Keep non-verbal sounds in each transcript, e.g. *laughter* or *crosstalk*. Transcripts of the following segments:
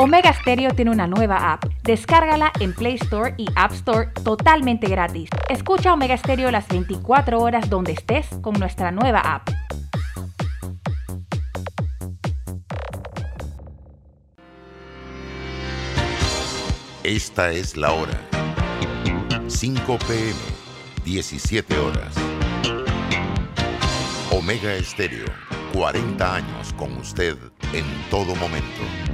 Omega Stereo tiene una nueva app. Descárgala en Play Store y App Store totalmente gratis. Escucha Omega Stereo las 24 horas donde estés con nuestra nueva app. Esta es la hora. 5 pm, 17 horas. Omega Stereo, 40 años con usted en todo momento.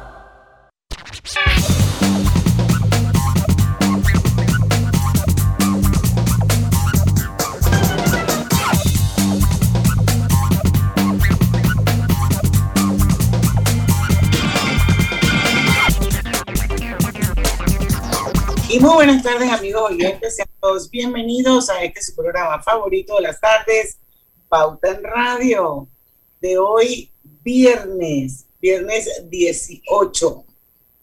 Muy buenas tardes, amigos oyentes. Sean todos bienvenidos a este su programa favorito de las tardes, Pauta en Radio, de hoy, viernes, viernes 18,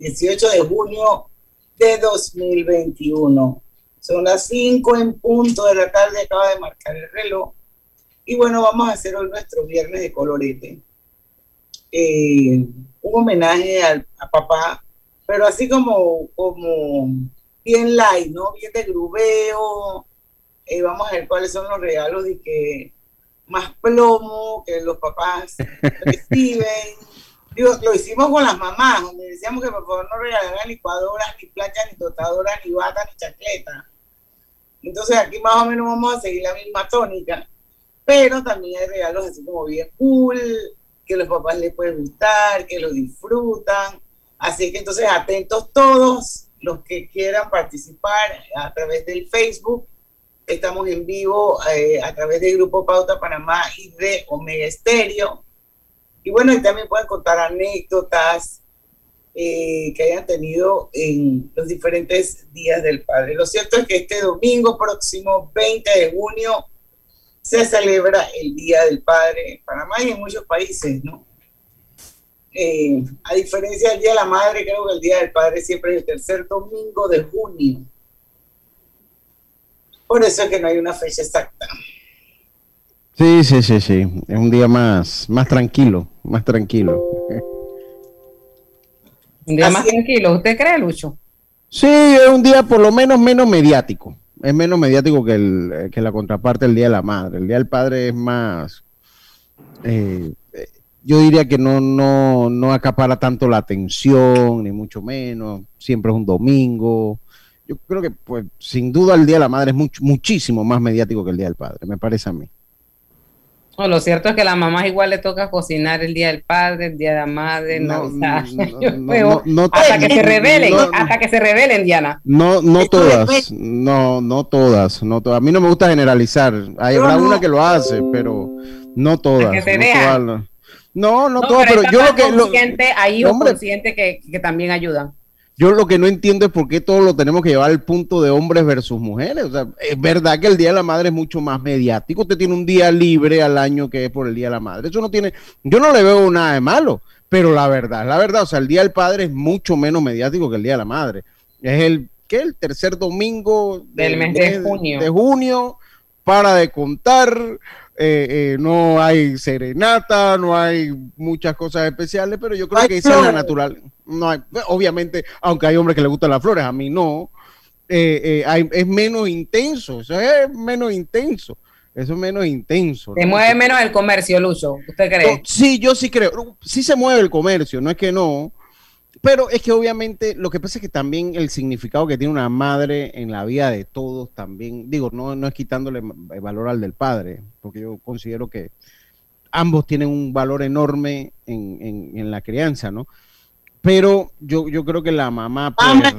18 de junio de 2021. Son las 5 en punto de la tarde, acaba de marcar el reloj. Y bueno, vamos a hacer hoy nuestro viernes de colorete. Eh, un homenaje al, a papá, pero así como, como bien light, ¿no? Bien de grubeo. Eh, vamos a ver cuáles son los regalos de que más plomo que los papás *laughs* reciben. Digo, lo hicimos con las mamás, donde decíamos que por favor no regalaran licuadoras, ni planchas, ni tostadoras, ni bata, ni chacleta. Entonces aquí más o menos vamos a seguir la misma tónica. Pero también hay regalos así como bien cool, que los papás les pueden gustar, que lo disfrutan. Así que entonces atentos todos los que quieran participar a través del Facebook. Estamos en vivo eh, a través del Grupo Pauta Panamá y de Omega Estéreo. Y bueno, también pueden contar anécdotas eh, que hayan tenido en los diferentes días del Padre. Lo cierto es que este domingo próximo, 20 de junio, se celebra el Día del Padre en Panamá y en muchos países, ¿no? Eh, a diferencia del Día de la Madre, creo que el Día del Padre siempre es el tercer domingo de junio. Por eso es que no hay una fecha exacta. Sí, sí, sí, sí. Es un día más, más tranquilo, más tranquilo. Un día más tranquilo, ¿usted cree, Lucho? Sí, es un día por lo menos menos mediático. Es menos mediático que, el, que la contraparte del Día de la Madre. El Día del Padre es más... Eh, yo diría que no, no, no acapara tanto la atención, ni mucho menos. Siempre es un domingo. Yo creo que, pues, sin duda, el Día de la Madre es mucho, muchísimo más mediático que el Día del Padre, me parece a mí. No, lo cierto es que a la mamá igual le toca cocinar el Día del Padre, el Día de la Madre, no, hasta que se revelen, hasta que se revelen, Diana. No, no todas, no, no todas, no todas. A mí no me gusta generalizar. Hay una que lo hace, pero no todas. Que se no todas no, no, todo, pero, yo lo que. Lo, hay un consciente que, que también ayudan. Yo lo que no entiendo es por qué todo lo tenemos que llevar al punto de hombres versus mujeres. O sea, es verdad que el Día de la Madre es mucho más mediático. Usted tiene un día libre al año que es por el Día de la Madre. Eso no tiene, yo no le veo nada de malo, pero la verdad, la verdad, o sea, el Día del Padre es mucho menos mediático que el Día de la Madre. Es el, ¿qué? El tercer domingo del mes de, junio. De junio, para de contar. Eh, eh, no hay serenata, no hay muchas cosas especiales, pero yo creo que esa es la natural. No hay, obviamente, aunque hay hombres que les gustan las flores, a mí no. Eh, es menos intenso, eso es menos intenso. Eso es menos intenso. Se mueve menos el comercio, Lucho, ¿usted cree? sí, yo sí creo. Sí se mueve el comercio, no es que no. Pero es que obviamente lo que pasa es que también el significado que tiene una madre en la vida de todos también, digo, no, no es quitándole valor al del padre, porque yo considero que ambos tienen un valor enorme en, en, la crianza, ¿no? Pero yo, yo creo que la mamá pues,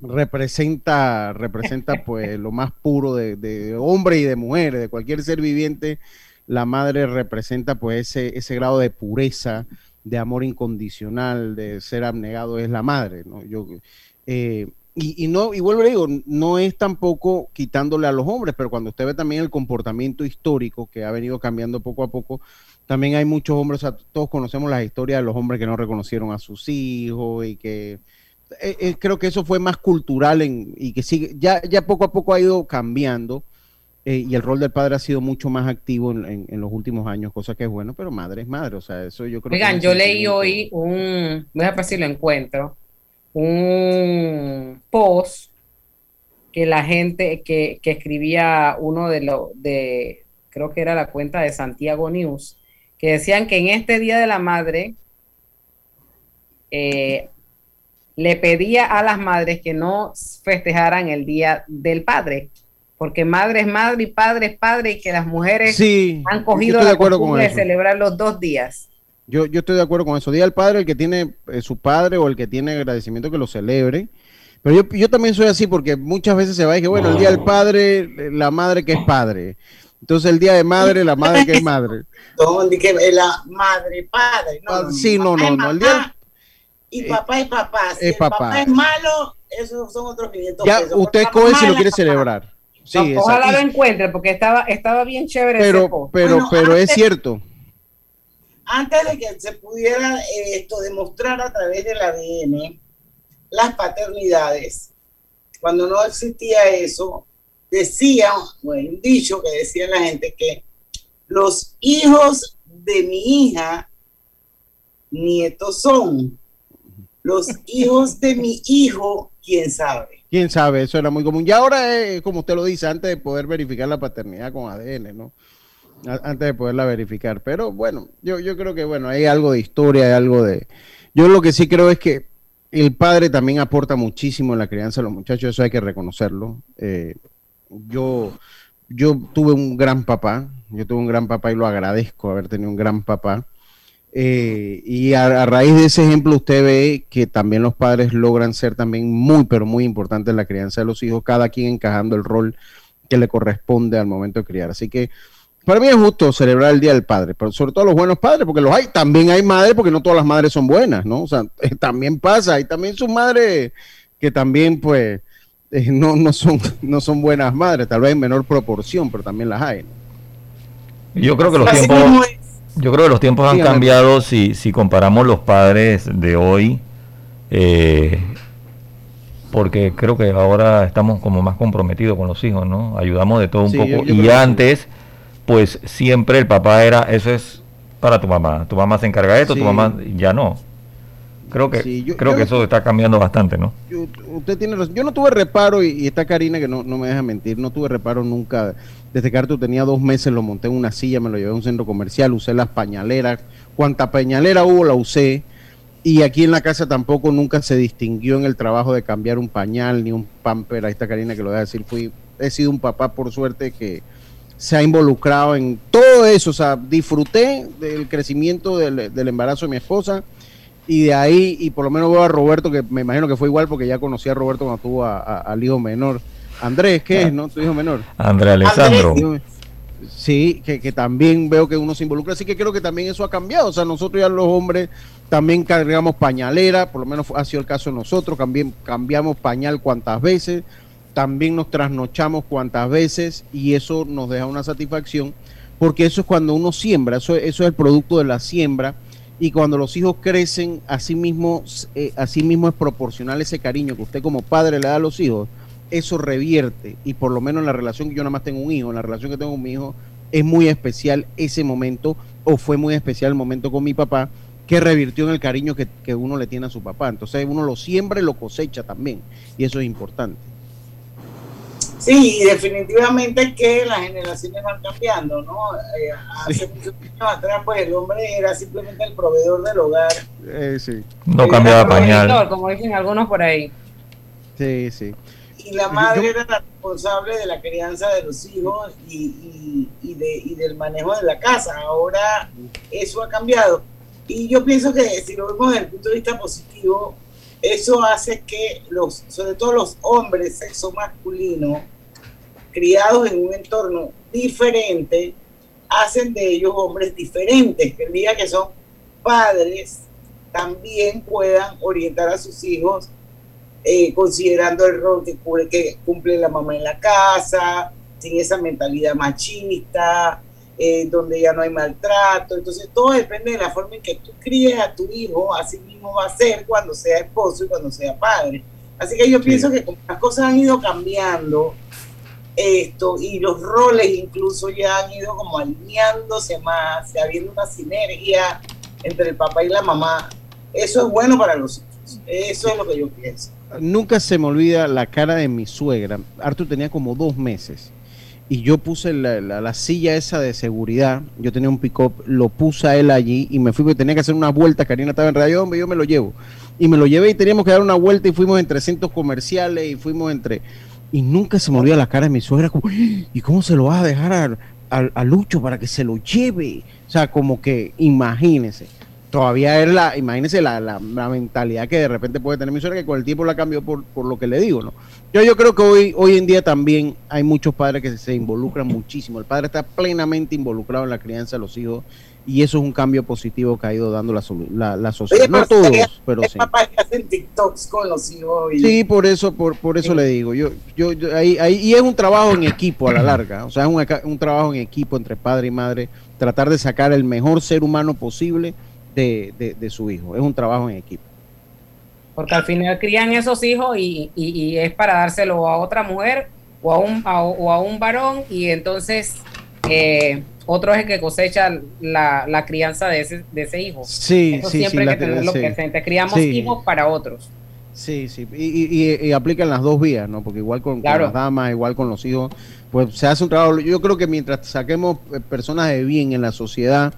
representa, representa pues lo más puro de, de hombre y de mujer, de cualquier ser viviente. La madre representa pues ese, ese grado de pureza, de amor incondicional, de ser abnegado, es la madre, ¿no? Yo, eh, y, no, y vuelvo a digo, no es tampoco quitándole a los hombres, pero cuando usted ve también el comportamiento histórico que ha venido cambiando poco a poco, también hay muchos hombres, todos conocemos las historias de los hombres que no reconocieron a sus hijos y que eh, eh, creo que eso fue más cultural en, y que sigue, ya, ya poco a poco ha ido cambiando eh, y el rol del padre ha sido mucho más activo en, los últimos años, cosa que es bueno, pero madre es madre, o sea, eso yo creo Oigan, yo leí hoy un, voy a ver si lo encuentro, un post que la gente, que, que escribía uno de los, de, creo que era la cuenta de Santiago News, que decían que en este Día de la Madre, eh, le pedía a las madres que no festejaran el Día del Padre, porque madre es madre y padre es padre y que las mujeres han cogido la costumbre de celebrar los dos días. Yo, yo estoy de acuerdo con eso. Día del Padre, el que tiene eh, su padre o el que tiene agradecimiento que lo celebre. Pero yo, yo también soy así porque muchas veces se va y que, bueno, el Día del Padre, la madre que es padre. Entonces el Día de Madre, la madre que es madre. *laughs* ¿Dónde que la madre, padre? No, ah, sí, no, no, no. El día, y papá y papá. Si es el papá. es malo, esos son otros 500 ya, Usted escoge si lo quiere celebrar. Sí, ojalá lo encuentre porque estaba, estaba bien chévere. Pero, pero, pero es cierto. Antes de que se pudiera eh, esto demostrar a través del ADN las paternidades, cuando no existía eso, decía, bueno, un dicho que decía la gente que los hijos de mi hija nietos son los hijos de mi hijo, quién sabe. Quién sabe, eso era muy común. Y ahora es, como usted lo dice, antes de poder verificar la paternidad con ADN, ¿no? Antes de poderla verificar. Pero bueno, yo, yo creo que, bueno, hay algo de historia, hay algo de... Yo lo que sí creo es que el padre también aporta muchísimo en la crianza de los muchachos, eso hay que reconocerlo. Eh, yo, yo tuve un gran papá, yo tuve un gran papá y lo agradezco haber tenido un gran papá. Eh, y a, raíz de ese ejemplo usted ve que también los padres logran ser también muy, pero muy importantes en la crianza de los hijos, cada quien encajando el rol que le corresponde al momento de criar. Así que para mí es justo celebrar el Día del Padre, pero sobre todo los buenos padres, porque los hay, también hay madres, porque no todas las madres son buenas, ¿no? O sea, *laughs* también pasa, hay también sus madres que también pues eh, no, no, son, *laughs* no son buenas madres, tal vez en menor proporción, pero también las hay. Yo creo que los tiempos yo creo que los tiempos han cambiado si, si comparamos los padres de hoy, eh, porque creo que ahora estamos como más comprometidos con los hijos, ¿no? Ayudamos de todo un poco. y antes, pues siempre el papá era, eso es para tu mamá, tu mamá se encarga de esto, tu mamá ya no. Creo que creo que eso está cambiando bastante, ¿no? usted tiene razón. Yo no tuve reparo, y, está Karina que no, no me deja mentir, no tuve reparo nunca desde que Arturo tenía dos meses lo monté en una silla, me lo llevé a un centro comercial, usé las pañaleras. Cuanta pañalera hubo, la usé. Y aquí en la casa tampoco nunca se distinguió en el trabajo de cambiar un pañal ni un pamper. Ahí está Karina que lo voy a decir. Fui, he sido un papá, por suerte, que se ha involucrado en todo eso. O sea, disfruté del crecimiento del, embarazo de mi esposa. Y de ahí, y por lo menos veo a Roberto, que me imagino que fue igual porque ya conocí a Roberto cuando tuvo al hijo menor Andrés, ¿qué es, no? Tu hijo menor. Andrés Alessandro. Sí, que, también veo que uno se involucra, así que creo que también eso ha cambiado. O sea, nosotros ya los hombres también cargamos pañalera, por lo menos ha sido el caso de nosotros, también cambiamos pañal cuantas veces, también nos trasnochamos cuantas veces y eso nos deja una satisfacción, porque eso es cuando uno siembra, eso, eso es el producto de la siembra y cuando los hijos crecen, así mismo, eh, así mismo es proporcional ese cariño que usted como padre le da a los hijos eso revierte y por lo menos en la relación que yo nada más tengo un hijo, en la relación que tengo con mi hijo, es muy especial ese momento o fue muy especial el momento con mi papá que revirtió en el cariño que, uno le tiene a su papá. Entonces uno lo siembra y lo cosecha también y eso es importante. Sí, definitivamente que las generaciones van cambiando, ¿no? Eh, hace muchos años atrás, pues el hombre era simplemente el proveedor del hogar. Eh, sí. No cambiaba pañal. Como dicen algunos por ahí. Sí, sí y la madre era la responsable de la crianza de los hijos y, y, de, y, del manejo de la casa. Ahora eso ha cambiado. Y yo pienso que si lo vemos desde el punto de vista positivo, eso hace que los, sobre todo los hombres sexo masculino, criados en un entorno diferente, hacen de ellos hombres diferentes, que el día que son padres también puedan orientar a sus hijos eh, considerando el rol que, que cumple la mamá en la casa, sin esa mentalidad machista, eh, donde ya no hay maltrato. Entonces todo depende de la forma en que tú críes a tu hijo, así mismo va a ser cuando sea esposo y cuando sea padre. Así que yo pienso que como las cosas han ido cambiando, esto y los roles incluso ya han ido como alineándose más, habiendo una sinergia entre el papá y la mamá. Eso es bueno para los hijos. Eso es lo que yo pienso. Nunca se me olvida la cara de mi suegra. Arthur tenía como dos meses y yo puse la, silla esa de seguridad, yo tenía un pick-up, lo puse a él allí y me fui porque tenía que hacer una vuelta, Karina estaba en radio, hombre, yo me lo llevo. Y me lo llevé y teníamos que dar una vuelta y fuimos entre centros comerciales y fuimos entre... Y nunca se me la cara de mi suegra, ¿y cómo se lo vas a dejar a, Lucho para que se lo lleve? O sea, como que imagínese todavía es la, imagínese la, la, mentalidad que de repente puede tener mi suegra, que con el tiempo la cambió por, por lo que le digo, ¿no? Yo, yo creo que hoy, hoy en día también hay muchos padres que se involucran muchísimo. El padre está plenamente involucrado en la crianza de los hijos y eso es un cambio positivo que ha ido dando la, la, sociedad. no todos, pero sí. Papás que hacen TikToks con los hijos. Sí, por eso, por, por eso le digo. Yo, yo, ahí, ahí, y es un trabajo en equipo a la larga. O sea, es un, un trabajo en equipo entre padre y madre. Tratar de sacar el mejor ser humano posible de, de, de su hijo. Es un trabajo en equipo. Porque al final crían esos hijos y, y, es para dárselo a otra mujer o a un, o a un varón y entonces eh, otro es el que cosecha la, la crianza de ese, de ese hijo. Sí, Eso sí, siempre hay que tenerlo presente. Criamos hijos para otros. Sí, sí, y, y, aplican las dos vías, ¿no? Porque igual con, las damas, igual con los hijos, pues se hace un trabajo. Yo creo que mientras saquemos eh, personas de bien en la sociedad,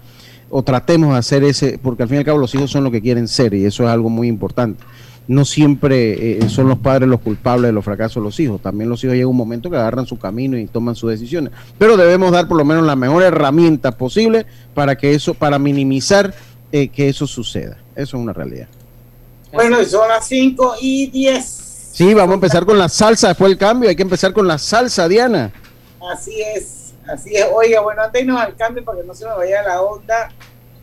o tratemos de hacer ese, porque al fin y al cabo los hijos son lo que quieren ser, y eso es algo muy importante no siempre eh, son los padres los culpables de los fracasos de los hijos. También los hijos llega un momento que agarran su camino y toman sus decisiones. Pero debemos dar por lo menos la mejor herramienta posible para que eso, para minimizar eh, que eso suceda. Eso es una realidad. Bueno, son las 5 y 10. Sí, vamos a empezar con la salsa después del cambio. Hay que empezar con la salsa, Diana. Así es, así es. Oiga, bueno, antes no al cambio para que no se me vaya la onda.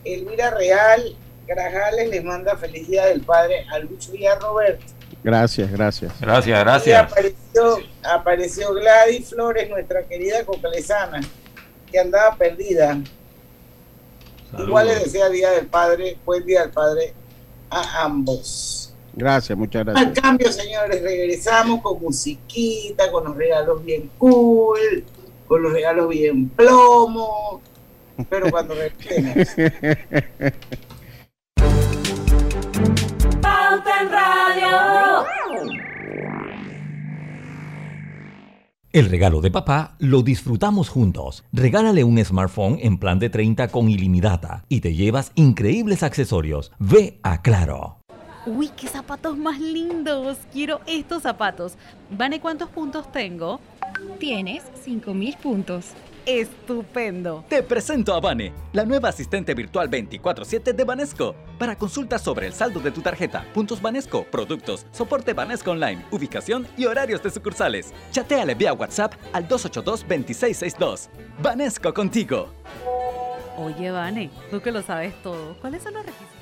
Elvira Real Grajales le manda felicidad del padre a Lucho y a Roberto. Gracias, gracias. Gracias, gracias. apareció, apareció Gladys Flores, nuestra querida cocalesana, que andaba perdida. Igual le desea Día del Padre, buen Día del Padre a ambos. Gracias, muchas gracias. Al cambio, señores, regresamos con musiquita, con los regalos bien cool, con los regalos bien plomo, pero cuando regresemos. El regalo de papá lo disfrutamos juntos. Regálale un smartphone en plan de 30 con ilimitada y te llevas increíbles accesorios. Ve a Claro. Uy, qué zapatos más lindos. Quiero estos zapatos. ¿Vane cuántos puntos tengo? Tienes 5000 puntos estupendo. Te presento a Vane, la nueva asistente virtual 24/7 de Banesco. Para consultas sobre el saldo de tu tarjeta, puntos Banesco, productos, soporte Banesco Online, ubicación y horarios de sucursales. Chateale vía WhatsApp al 282-2662. Banesco contigo. Oye, Vane, tú que lo sabes todo, ¿cuáles son los requisitos?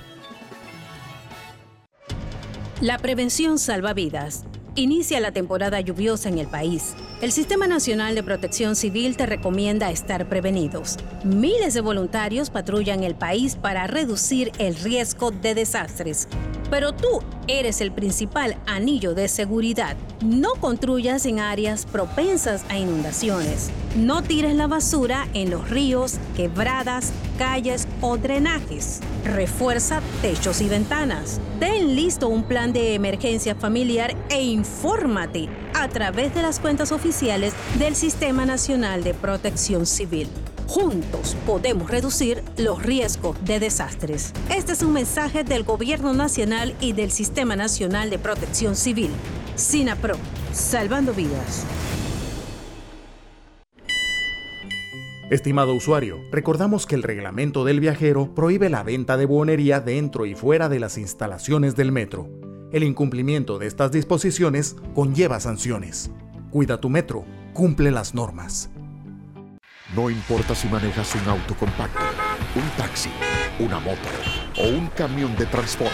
La prevención salva vidas. Inicia la temporada lluviosa en el país. El Sistema Nacional de Protección Civil te recomienda estar prevenidos. Miles de voluntarios patrullan el país para reducir el riesgo de desastres. Pero tú eres el principal anillo de seguridad. No construyas en áreas propensas a inundaciones. No tires la basura en los ríos, quebradas, calles o drenajes. Refuerza techos y ventanas. Ten listo un plan de emergencia familiar e infórmate a través de las cuentas oficiales del Sistema Nacional de Protección Civil. Juntos podemos reducir los riesgos de desastres. Este es un mensaje del Gobierno Nacional y del Sistema Nacional de Protección Civil. SINAPRO, salvando vidas. Estimado usuario, recordamos que el reglamento del viajero prohíbe la venta de buonería dentro y fuera de las instalaciones del metro. El incumplimiento de estas disposiciones conlleva sanciones. Cuida tu metro, cumple las normas. No importa si manejas un auto compacto, un taxi, una moto o un camión de transporte,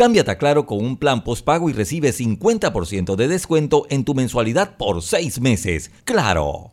Cámbiate a Claro con un plan postpago y recibe 50% de descuento en tu mensualidad por seis meses. ¡Claro!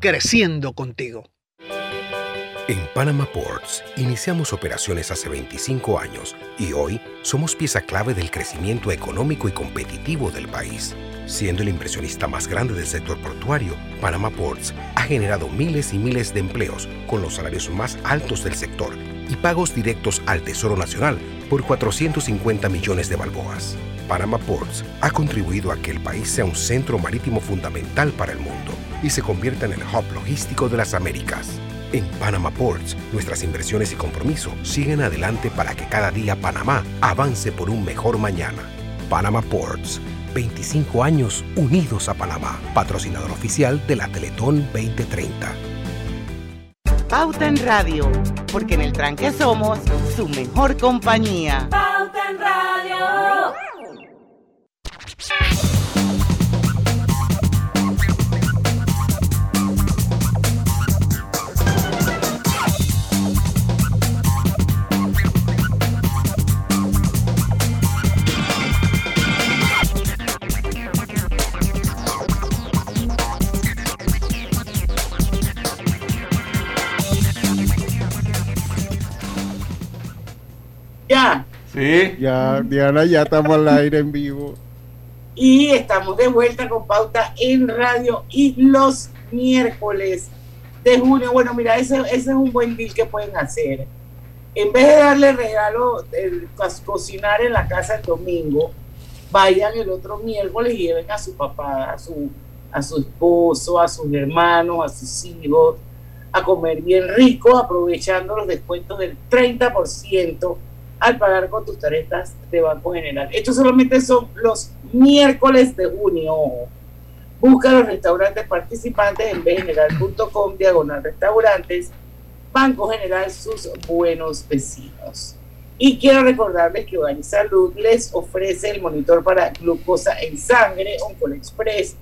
creciendo contigo. En Panama Ports iniciamos operaciones hace 25 años y hoy somos pieza clave del crecimiento económico y competitivo del país. Siendo el inversionista más grande del sector portuario, Panama Ports ha generado miles y miles de empleos con los salarios más altos del sector y pagos directos al Tesoro Nacional por 450 millones de balboas. Panama Ports ha contribuido a que el país sea un centro marítimo fundamental para el mundo y se convierta en el hub logístico de las Américas. En Panama Ports, nuestras inversiones y compromiso siguen adelante para que cada día Panamá avance por un mejor mañana. Panama Ports, 25 años unidos a Panamá, patrocinador oficial de la Teletón 2030. Pauta en Radio, porque en el tranque somos su mejor compañía. Sí. Ya, Diana, ya estamos al aire en vivo. Y estamos de vuelta con pauta en radio y los miércoles de junio. Bueno, mira, ese, ese es un buen deal que pueden hacer. En vez de darle regalo, de cocinar en la casa el domingo, vayan el otro miércoles y lleven a su papá, a su, a su esposo, a sus hermanos, a sus hijos, a comer bien rico, aprovechando los descuentos del 30% al pagar con tus tarjetas de Banco General. Estos solamente son los miércoles de junio. Busca los restaurantes participantes en bgeneral.com, diagonal restaurantes, Banco General, sus buenos vecinos. Y quiero recordarles que Hogar Salud les ofrece el monitor para glucosa en sangre, Oncol Express.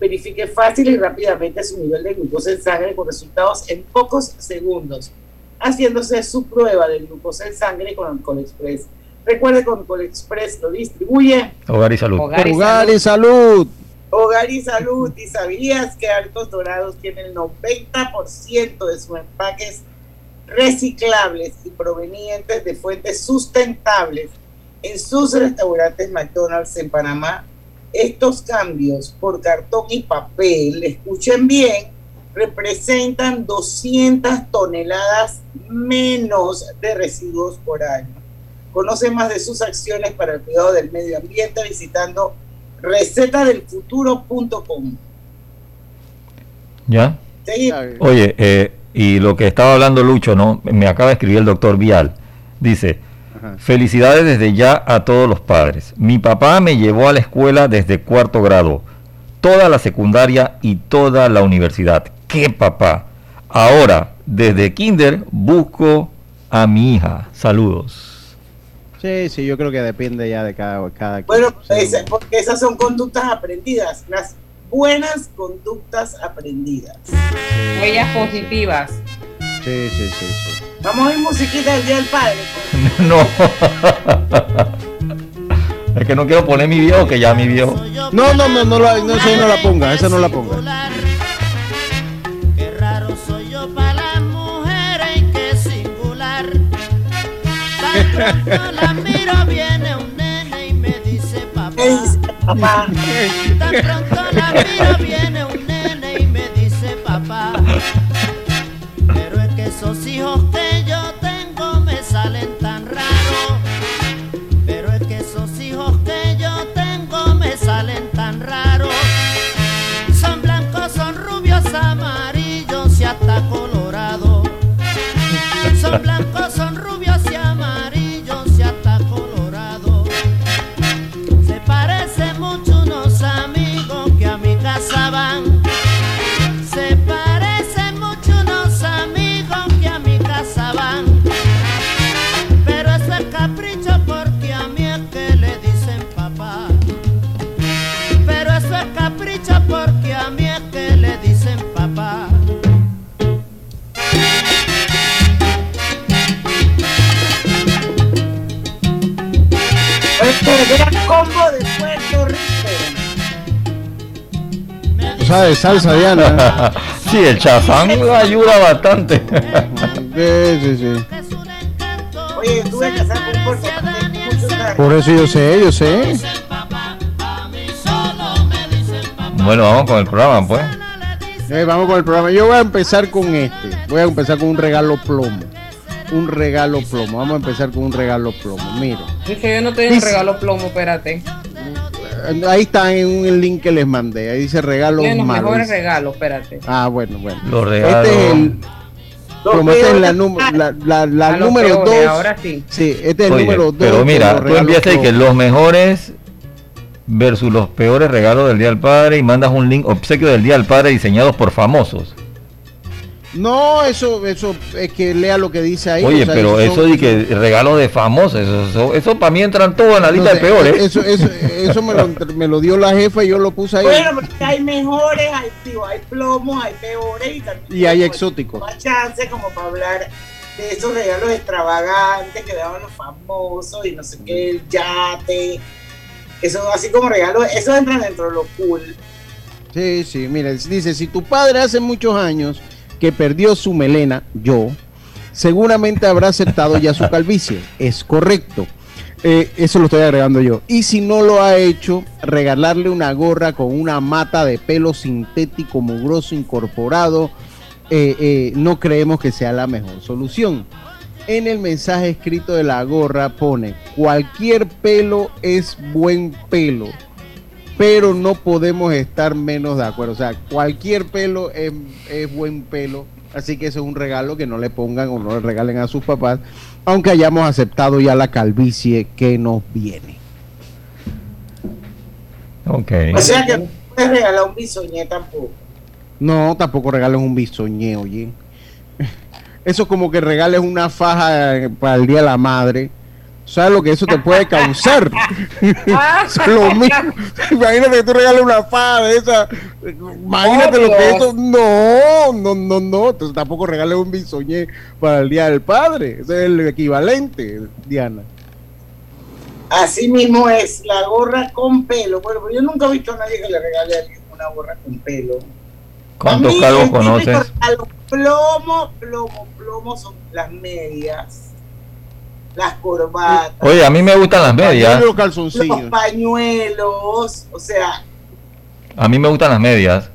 Verifique fácil y rápidamente su nivel de glucosa en sangre con resultados en pocos segundos haciéndose su prueba de glucosa en sangre con Alcohol Express. Recuerde que Alcohol Express lo distribuye Hogar y Salud. Hogar y, salud. Hogar y Salud. ¿Y sabías que Altos Dorados tiene el 90% de sus empaques reciclables y provenientes de fuentes sustentables en sus restaurantes McDonald's en Panamá? Estos cambios por cartón y papel, escuchen bien, representan 200 toneladas menos de residuos por año. Conoce más de sus acciones para el cuidado del medio ambiente visitando recetadelfuturo.com. ¿Ya? Oye, eh, y lo que estaba hablando Lucho, ¿no? Me acaba de escribir el doctor Vial. Dice, felicidades desde ya a todos los padres. Mi papá me llevó a la escuela desde cuarto grado, toda la secundaria y toda la universidad qué, papá? Ahora, desde Kinder, busco a mi hija. Saludos. Sí, sí, yo creo que depende ya de cada, cada Bueno, porque esas son conductas aprendidas, las buenas conductas aprendidas. Huellas positivas. Sí, sí, sí, sí. Vamos a ir musiquita del Día del Padre. *laughs* no. es que no quiero poner mi viejo, que ya mi viejo. No, no, no, no, no, no, no la ponga, esa no la ponga. Tan la miro viene un nene y me dice papá. papá. Tan pronto la miro viene un nene y me dice papá. Pero es que esos hijos que yo tengo me salen tan raros. Pero es que esos hijos que yo tengo me salen tan raros. Son blancos, son rubios, amarillos y hasta colorados. Son blancos De salsa, Diana. *laughs* sí, el chazán ayuda bastante. sí, sí, sí. Oye, tuve que hacer un porcentaje Por eso yo sé, yo sé. Bueno, vamos con el programa, pues. Eh, vamos con el programa. Yo voy a empezar con este. Voy a empezar con un regalo plomo. Un regalo plomo. Vamos a empezar con un regalo plomo. Mira. Dice yo no tengo un regalo plomo, espérate. Ahí está en el link que les mandé. Ahí dice regalo Los mejores regalos, espérate. Ah, bueno, bueno. Los regalos. Este es el. Este es la, la, la, la número 2. Ahora sí. Sí, este es el número 2. Pero mira, tú empiezas y que los mejores versus los peores regalos del Día del Padre y mandas un link obsequio del Día del Padre diseñados por famosos. No, eso, eso es que lea lo que dice ahí. Oye, pero eso de que regalo de famosos, eso, eso, para mí entran todos en la lista de peores. Eso, eso, eso me, lo, me, lo, dio la jefa y yo lo puse ahí. Bueno, porque hay mejores, hay, digo, hay plomos, hay peores y también. Y hay exóticos. Más chance como para hablar de esos regalos extravagantes que daban los famosos y no sé qué, el yate. Eso, así como regalos, eso entra dentro de lo cool. Sí, sí, mira, dice, si tu padre hace muchos años que perdió su melena, yo, seguramente habrá aceptado ya su calvicie. Es correcto. Eh, eso lo estoy agregando yo. Y si no lo ha hecho, regalarle una gorra con una mata de pelo sintético mugroso incorporado, eh, eh, no creemos que sea la mejor solución. En el mensaje escrito de la gorra pone, cualquier pelo es buen pelo, pero no podemos estar menos de acuerdo. O sea, cualquier pelo es, es buen pelo. Así que eso es un regalo que no le pongan o no le regalen a sus papás, aunque hayamos aceptado ya la calvicie que nos viene. Ok. O sea que no puedes regalar un bisoñé tampoco. No, tampoco regales un bisoñé, oye. Eso es como que regales una faja para el Día de la Madre. ¿Sabes lo que eso te puede causar? es *laughs* lo mismo. Imagínate que tú regales una faja de esa. Imagínate lo que eso. No, no, no, no. Entonces tampoco regales un bisoñé para el Día del Padre. Ese es el equivalente, Diana. Así mismo es, la gorra con pelo. Bueno, pero yo nunca he visto a nadie que le regale a alguien una gorra con pelo. ¿Cuántos calvos conoces? Plomo, plomo, plomo son las medias, las corbatas. Oye, a mí me gustan las medias. Los calzoncillos. Los pañuelos, o sea. A mí me gustan las medias,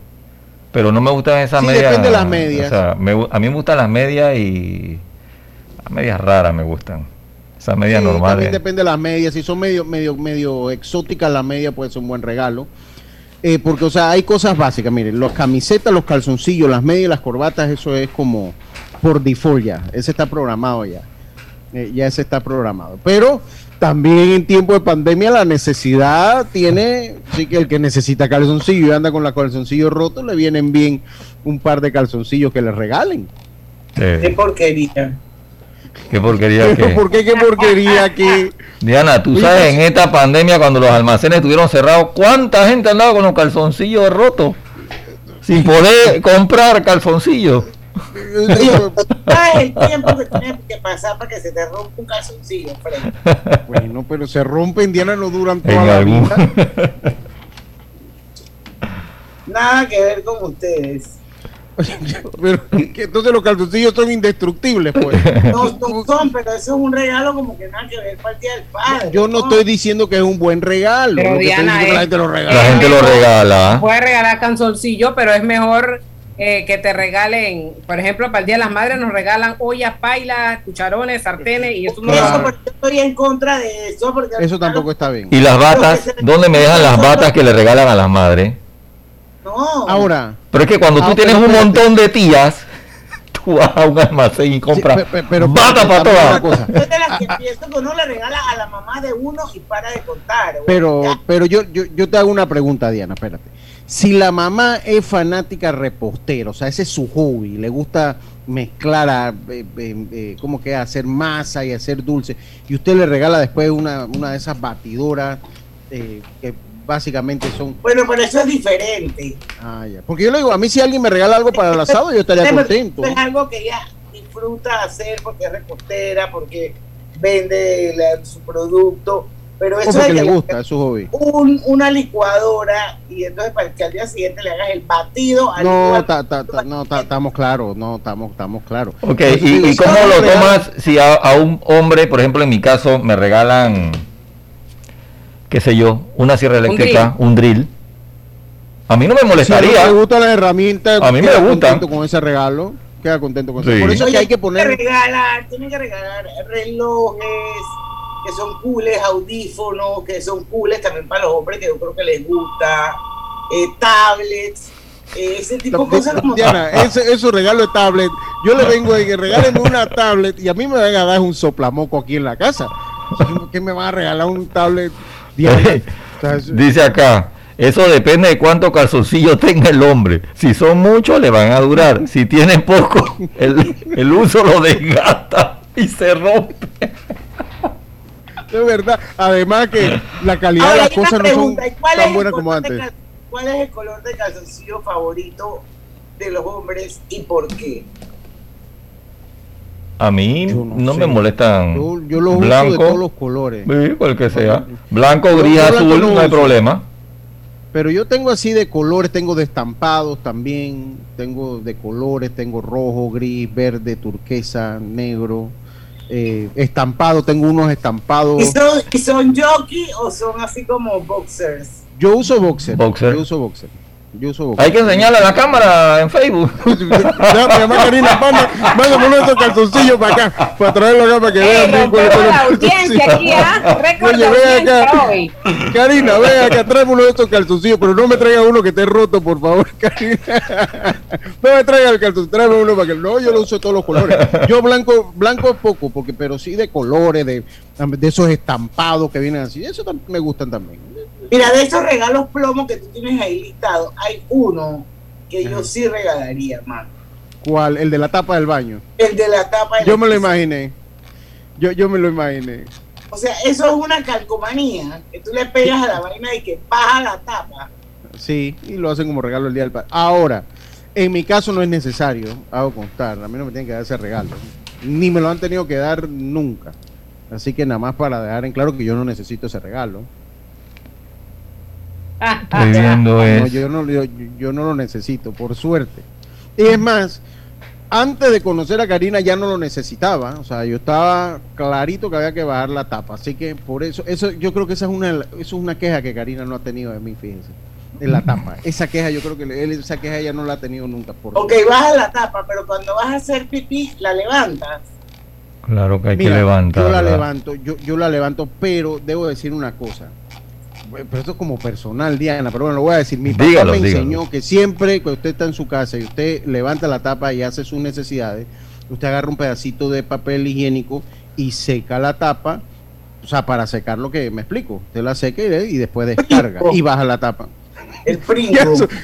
pero no me gustan esas sí, medias. Depende de las medias. O sea, me, a mí me gustan las medias y. Las medias raras me gustan. Esas medias sí, normales. También depende de las medias. Si son medio, medio, medio exóticas, las medias puede ser un buen regalo. Eh, porque, o sea, hay cosas básicas. Miren, las camisetas, los calzoncillos, las medias, las corbatas, eso es como por default ya. Ese está programado ya. Eh, ya ese está programado. Pero también en tiempo de pandemia la necesidad tiene, sí que el que necesita calzoncillo y anda con la calzoncillo roto, le vienen bien un par de calzoncillos que le regalen. Eh, Qué porquería. Qué porquería *laughs* que. ¿Por qué qué porquería que? Diana, tú sabes en esta pandemia cuando los almacenes estuvieron cerrados, ¿cuánta gente andaba con los calzoncillos rotos? Sin poder comprar calzoncillos. El tiempo que *laughs* tienes que pasar para que se te rompa un calzoncillo, Fred. Bueno, pero se rompen, Diana, no duran toda En la algún- vida. *laughs* Nada que ver con ustedes. Pero, entonces los calzoncillos son indestructibles, pues. No, no son, pero eso es un regalo como que nada que ver para el día del padre. Yo no estoy diciendo que es un buen regalo. Pero lo que estoy Diana, es que la gente lo regala. La gente lo regala. Puedes regalar calzoncillo, pero es mejor eh, que te regalen, por ejemplo, para el Día de las Madres nos regalan ollas, pailas, cucharones, sartenes y eso no Eso, porque yo estoy en contra de eso. Porque Eso tampoco está bien. Y las batas, ¿dónde me dejan las batas que le regalan a las madres? No. Ahora, Pero es que cuando Ah, tú pero tienes un montón de tías, *laughs* tú vas a un almacén y compras pe- pero bata espérate, para todas. una cosa. Yo de las que pienso que uno le regala a la mamá de uno y para de contar. Pero, Ya. pero yo, yo, yo te hago una pregunta, Diana, espérate. Si la mamá es fanática repostera, o sea, ese es su hobby, le gusta mezclar, a, eh, eh, eh, ¿cómo que hacer masa y hacer dulce, y usted le regala después una, una de esas batidoras eh, que básicamente son... Bueno, pero eso es diferente. Ah, ya. Porque yo le digo, a mí si alguien me regala algo para el asado, yo estaría *laughs* contento. Es algo que ella disfruta hacer porque es repostera, porque vende la- su producto. Pero eso porque le gusta, es su hobby. Un, una licuadora y entonces para que al día siguiente le hagas el batido. no, no, estamos claros, no, estamos, estamos claros. Ok, ¿y, cómo lo tomas si a, un hombre, por ejemplo, en mi caso, me regalan, qué sé yo, una sierra eléctrica, un drill? a mí no me molestaría. Si me gusta la herramienta, a mí me gusta. con ese regalo queda contento con eso. Por eso es que hay que poner. Tienen que regalar, tienen que regalar relojes que son cooles, audífonos que son cooles también para los hombres que yo creo que les gusta, eh, tablets. Eh, ese tipo de cosas como Diana, ese, eso regalo de tablet. Yo le vengo y que regálenme una tablet y a mí me van a dar un soplamoco aquí en la casa. ¿Qué me van a regalar un tablet? *laughs* Dice acá, eso depende de cuánto calzoncillo tenga el hombre. Si son muchos, le van a durar. Si tienen poco, el, uso lo desgasta y se rompe. De verdad. Además que la calidad de las cosas no son tan buenas como antes. ¿Cuál es el color de calzoncillo favorito de los hombres y por qué? A mí no, me molestan. Yo, los blanco, uso de todos los colores. Sí, cual que sea. Blanco, gris, azul, no hay problema. Pero yo tengo así de colores, tengo de estampados también, tengo de colores, tengo rojo, gris, verde, turquesa, negro, eh, estampado, tengo unos estampados. ¿Y son, ¿Y son jockey o son así como boxers? Yo uso boxer. boxer. Yo uso boxer. Hay que enseñarle a la cámara en Facebook. *laughs* ya, mi mamá Karina, mándame uno de esos calzoncillos para acá, para traerlo acá para que vean bien con la audiencia aquí, ¿ah? Oye, acá. Karina, ven acá, tráeme uno de estos calzoncillos, pero no me traiga uno que esté roto, por favor, Karina. *laughs* no me traiga el calzoncillo, tráeme uno para que no, yo lo uso de todos los colores. Yo blanco, blanco es poco, porque pero sí de colores, de, de esos estampados que vienen así, eso me gustan también. Mira, de esos regalos plomos que tú tienes ahí listado, hay uno que yo sí regalaría, hermano. ¿Cuál? ¿El de la tapa del baño? El de la tapa del Yo me lo imaginé. Yo, yo me lo imaginé. O sea, eso es una calcomanía, que tú le pegas a la vaina y que baja la tapa. Sí, y lo hacen como regalo el día del padre. Ahora, en mi caso no es necesario, hago constar, a mí no me tienen que dar ese regalo. Ni me lo han tenido que dar nunca. Así que nada más para dejar en claro que yo no necesito ese regalo. *laughs* yo, no, yo, no lo necesito, por suerte. Y es más, antes de conocer a Karina ya no lo necesitaba, o sea, yo estaba clarito que había que bajar la tapa, así que por eso, eso yo creo que esa es una, eso es una queja que Karina no ha tenido de mí, fíjense, en la tapa. Esa queja yo creo que él, esa queja ella no la ha tenido nunca. Por ok, baja la tapa, pero cuando vas a hacer pipí, la levantas. Claro que hay que levantar. Yo la levanto, yo, yo la levanto, pero debo decir una cosa pero esto es como personal, Diana, pero bueno, lo voy a decir. Mi papá me enseñó que siempre que usted está en su casa y usted levanta la tapa y hace sus necesidades, usted agarra un pedacito de papel higiénico y seca la tapa, o sea, para secar lo que me explico. Usted la seca y, después descarga *laughs* y baja la tapa. El *laughs* frío.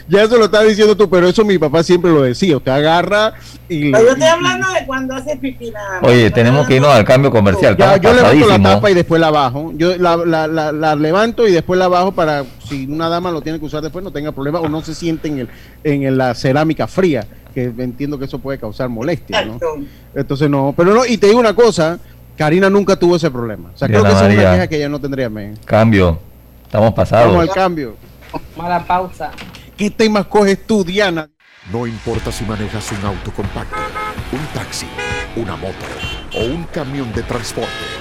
Ya eso, lo estás diciendo tú, pero eso mi papá siempre lo decía. Usted agarra y. Pero yo estoy hablando de cuando hace pipí Oye, tenemos que irnos al cambio comercial. yo levanto la tapa y después la bajo. Yo la, la, la, levanto y después la bajo para si una dama lo tiene que usar después no tenga problema o no se siente en, el, en la cerámica fría, que entiendo que eso puede causar molestia. ¿no? Entonces no, pero no, y te digo una cosa. Karina nunca tuvo ese problema. O sea, creo que esa es una queja que ella no tendría. Cambio. Estamos pasados. Vamos al cambio. Mala pausa. ¿Qué temas coges tú, Diana? No importa si manejas un auto compacto, un taxi, una moto o un camión de transporte.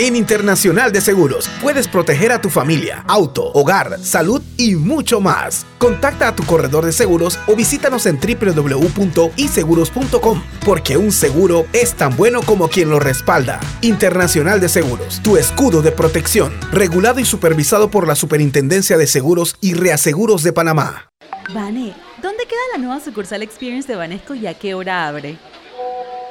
En Internacional de Seguros puedes proteger a tu familia, auto, hogar, salud y mucho más. Contacta a tu corredor de seguros o visítanos en www.iseguros.com porque un seguro es tan bueno como quien lo respalda. Internacional de Seguros, tu escudo de protección, regulado y supervisado por la Superintendencia de Seguros y Reaseguros de Panamá. Vane, ¿dónde queda la nueva sucursal Experience de Banesco y a qué hora abre?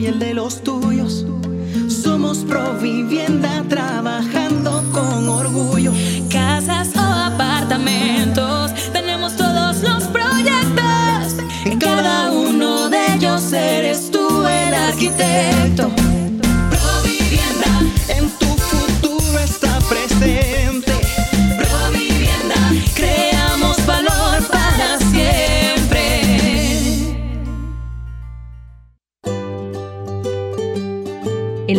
y el de los tuyos. Somos Provivienda trabajando con orgullo. Casas o apartamentos, tenemos todos los proyectos. En cada uno de ellos eres tú el arquitecto. En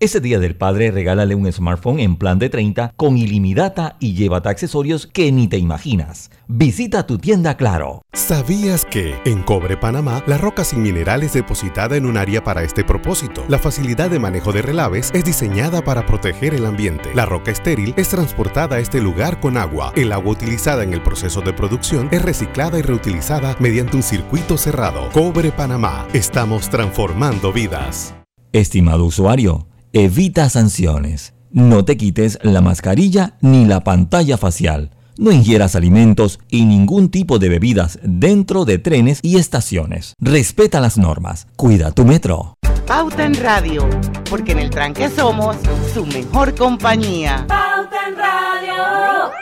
Ese día del padre regálale un smartphone en plan de 30 con ilimitada y llévate accesorios que ni te imaginas. Visita tu tienda Claro. ¿Sabías que en Cobre Panamá la roca sin mineral es depositada en un área para este propósito? La facilidad de manejo de relaves es diseñada para proteger el ambiente. La roca estéril es transportada a este lugar con agua. El agua utilizada en el proceso de producción es reciclada y reutilizada mediante un circuito cerrado. Cobre Panamá. Estamos transformando vidas. Estimado usuario, Evita sanciones. No te quites la mascarilla ni la pantalla facial. No ingieras alimentos y ningún tipo de bebidas dentro de trenes y estaciones. Respeta las normas. Cuida tu metro. Pauta en Radio, porque en el tranque somos su mejor compañía. Pauta en Radio.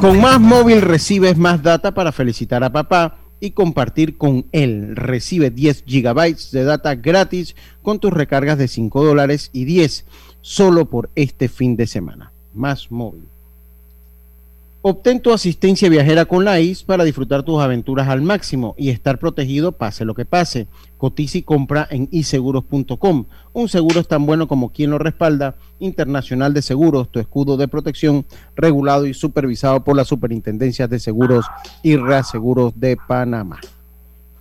Con más móvil recibes más data para felicitar a papá y compartir con él. Recibe 10 gigabytes de data gratis con tus recargas de 5 dólares y 10 solo por este fin de semana. Más móvil. Obtén tu asistencia viajera con la IS para disfrutar tus aventuras al máximo y estar protegido pase lo que pase. Cotiza y compra en iseguros.com. Un seguro es tan bueno como quien lo respalda. Internacional de Seguros, tu escudo de protección, regulado y supervisado por las superintendencias de seguros y reaseguros de Panamá.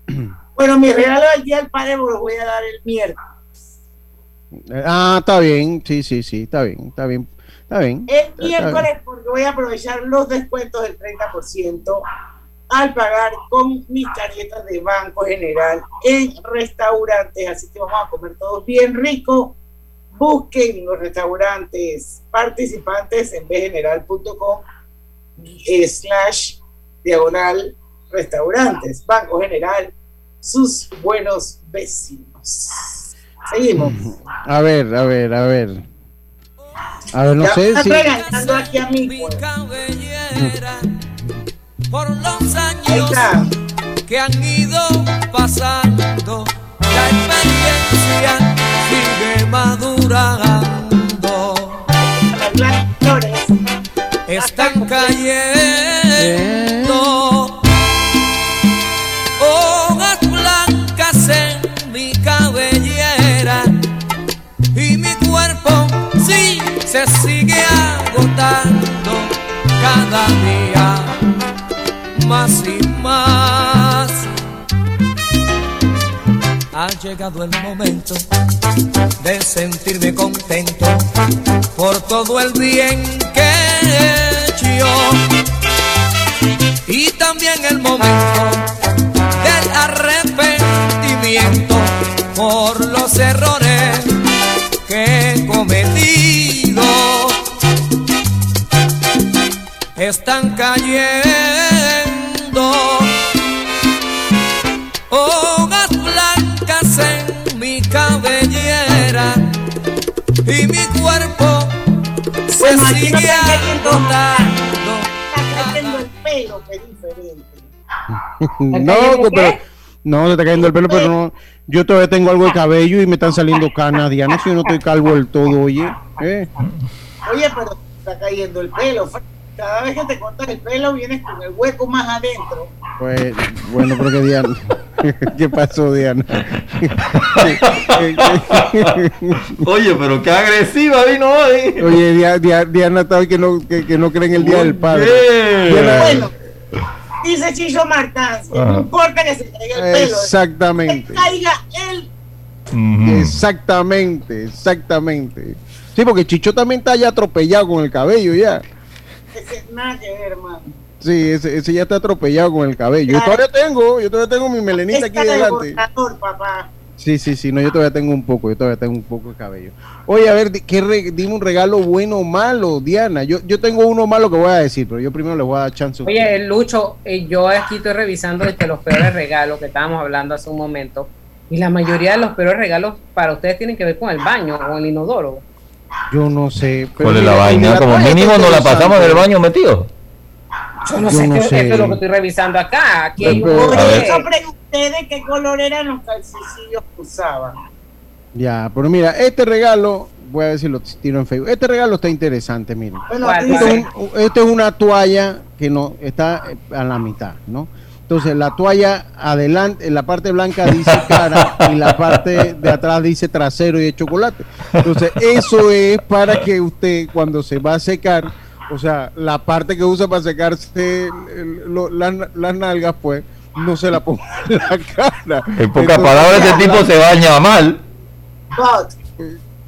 *clears throat* Bueno, mi regalo del día del padre lo voy a dar el miércoles. Ah, está bien, sí, sí, sí, está bien, está bien. Está bien. El miércoles, porque voy a aprovechar los descuentos del 30% al pagar con mis tarjetas de Banco General en restaurantes. Así que vamos a comer todos bien rico. Busquen los restaurantes participantes en bgeneral.com slash diagonal restaurantes. Banco General, sus buenos vecinos. Seguimos. A ver, a ver, a ver. A ver, no sé si. aquí a mí, pues. Por los años que han ido pasando, la experiencia sigue madurando. Están cayendo. Agotando cada día más y más. Ha llegado el momento de sentirme contento por todo el bien que he hecho y también el momento del arrepentimiento por los errores que he Están cayendo hojas blancas en mi cabellera y mi cuerpo se Bueno, no sigue cayendo agotando. Está cayendo el pelo, que es diferente. *laughs* no, pero no, se está cayendo el pelo, pero no. Yo todavía tengo algo de cabello y me están saliendo canas, Diana. Si yo no estoy calvo del todo, oye. ¿eh? Oye, pero está cayendo el pelo. Cada vez que te cortas el pelo, vienes con el hueco más adentro. Pues, bueno, pero que Diana. *laughs* ¿Qué pasó, Diana? *laughs* Oye, pero qué agresiva vino hoy. Oye, Dia- Dia- Diana está hoy que no, que, que no cree en el Día del Padre. Diana- Bueno, dice Chicho Martán, no importa que se caiga el pelo. Exactamente. Que caiga el Exactamente, exactamente. Sí, porque Chicho también está ya atropellado con el cabello ya. Ese- nada que ver, hermano. Sí, ese, ese ya está atropellado con el cabello. Yo todavía tengo, yo todavía tengo mi melenita aquí Está de delante. borrador, papá. Sí, sí, sí, no, yo todavía tengo un poco, yo todavía tengo un poco de cabello. Oye, a ver, ¿qué re- dime un regalo bueno o malo, Diana. Yo, yo tengo uno malo que voy a decir, pero yo primero les voy a dar chance. a. Oye, Lucho, eh, yo aquí estoy revisando este, los peores regalos que estábamos hablando hace un momento. Y la mayoría de los peores regalos para ustedes tienen que ver con el baño o el inodoro. Yo no sé. pero ¿Cuál es la vaina? Como mínimo nos la pasamos en el baño metido. Yo no Yo sé, no qué- sé. esto es lo que estoy revisando acá. Aquí hay un sobre ustedes qué color eran los calzoncillos que usaban. Ya, pero mira, este regalo, voy a ver si lo tiro en Facebook. Este regalo está interesante, miren. Bueno, dice, es, un- esto es una toalla que no está a la mitad, ¿no? Entonces la toalla adelante, en la parte blanca dice cara y la parte de atrás dice trasero y de chocolate. Entonces eso es para que usted cuando se va a secar, o sea, la parte que usa para secarse el- lo- las, las nalgas, pues no se la ponga en la cara. En pocas palabras, ese tipo se baña mal.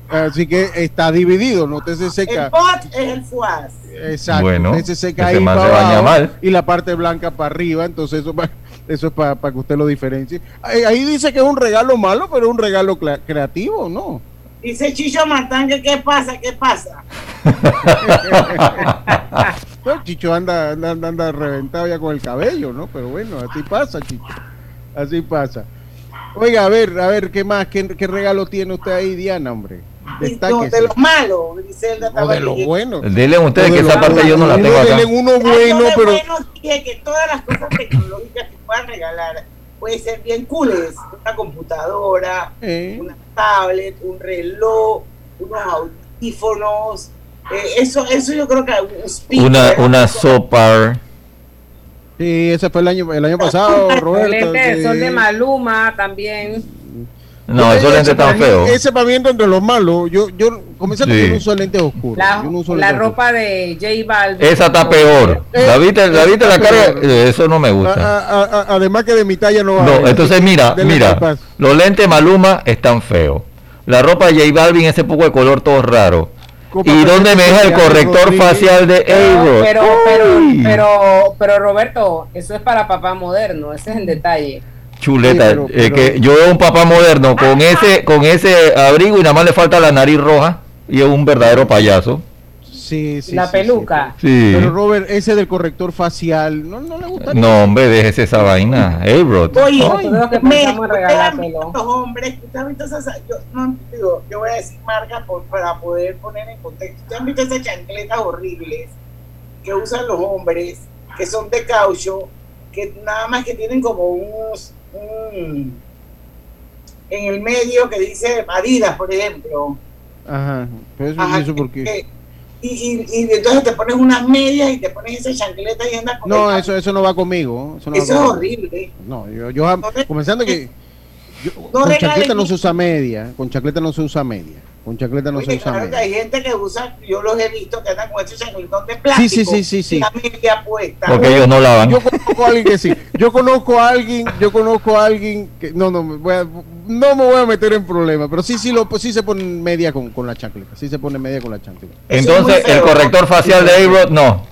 Así que está dividido, no te se El seca. bot es el fuaz. Exacto. Bueno, se seca ahí man para se baña abajo mal. y la parte blanca para arriba, entonces eso, eso es para que usted lo diferencie. Ahí, ahí dice que es un regalo malo, pero es un regalo creativo, ¿no? Dice Chicho Martán que qué pasa, qué pasa. No, *laughs* Chicho anda, anda, anda, anda reventado ya con el cabello, ¿no? Pero bueno, así pasa, Chicho. Así pasa. Oiga, a ver, a ver, ¿qué más? ¿Qué, qué regalo tiene usted ahí, Diana, hombre? No, de los malos, Griselda O estaba de lo leyendo. bueno. Dile ustedes que de esa lo parte yo no la bueno. tengo acá. Uno bueno, de pero... bueno dije que todas las cosas tecnológicas que puedan regalar puede ser bien cooles. Una computadora, Eh. una tablet, un reloj, unos audífonos. eh, eso, eso yo creo que un speaker, Una, una sopa. Sí, ese fue el año, el año *laughs* pasado, Roberto. sol de Maluma también. No, esos lentes están feos. Ese para mí entra entre los malos. Yo, yo, comenzando Sí. yo no uso lentes oscuros. La, yo no uso la lentes ropa de J Balvin. Esa está peor. Eh, ¿La viste, la, viste la está cara? peor. Eh, Eso no me gusta. A- a- a- además que de mi talla no va a No, entonces mira, mira, los lentes Maluma están feos. La ropa de J Balvin, ese poco de color todo raro. Copa ¿Y dónde me deja el corrector Rodríguez. facial de Pero, Eiro? pero, pero, pero, pero, Roberto, eso es para papá moderno, ese es el detalle. Chuleta, Sí, pero- eh, que yo veo un papá moderno con ese, con ese abrigo y nada más le falta la nariz roja y es un verdadero payaso. Sí, sí, la sí, peluca. Sí. Pero Robert, ese del corrector facial, no, no le gusta. No, hombre, déjese esa vaina. Eiro. Oye, Nosotros lo que me- los hombres, esas, yo, no, digo, yo voy a decir marca por- para poder poner en contexto. Ustedes han visto esas chancletas horribles que usan los hombres, que son de caucho, que nada más que tienen como unos, un, en el medio que dice Adidas, por ejemplo. Ajá, pero eso, Ajá, eso que- porque que- y, y, entonces te pones unas medias y te pones esa chancleta y andas con No, eso, eso no va conmigo. Eso, es horrible. No, yo, yo comenzando que con chancleta no se usa media, con chancleta no se usa media. Con chancleta no se usa media. hay gente que usa, yo los he visto que andan con ese chancletón de plástico. Sí, sí, sí, sí, La puesta. Porque ellos no lavan. Yo conozco a alguien que sí. Yo conozco a alguien, yo conozco a alguien que no, no, voy a, no me voy a meter en problemas, pero sí, sí, lo, sí se pone media con, con la chancleta. Sí se pone media con la chancleta. Entonces, el corrector facial de a no.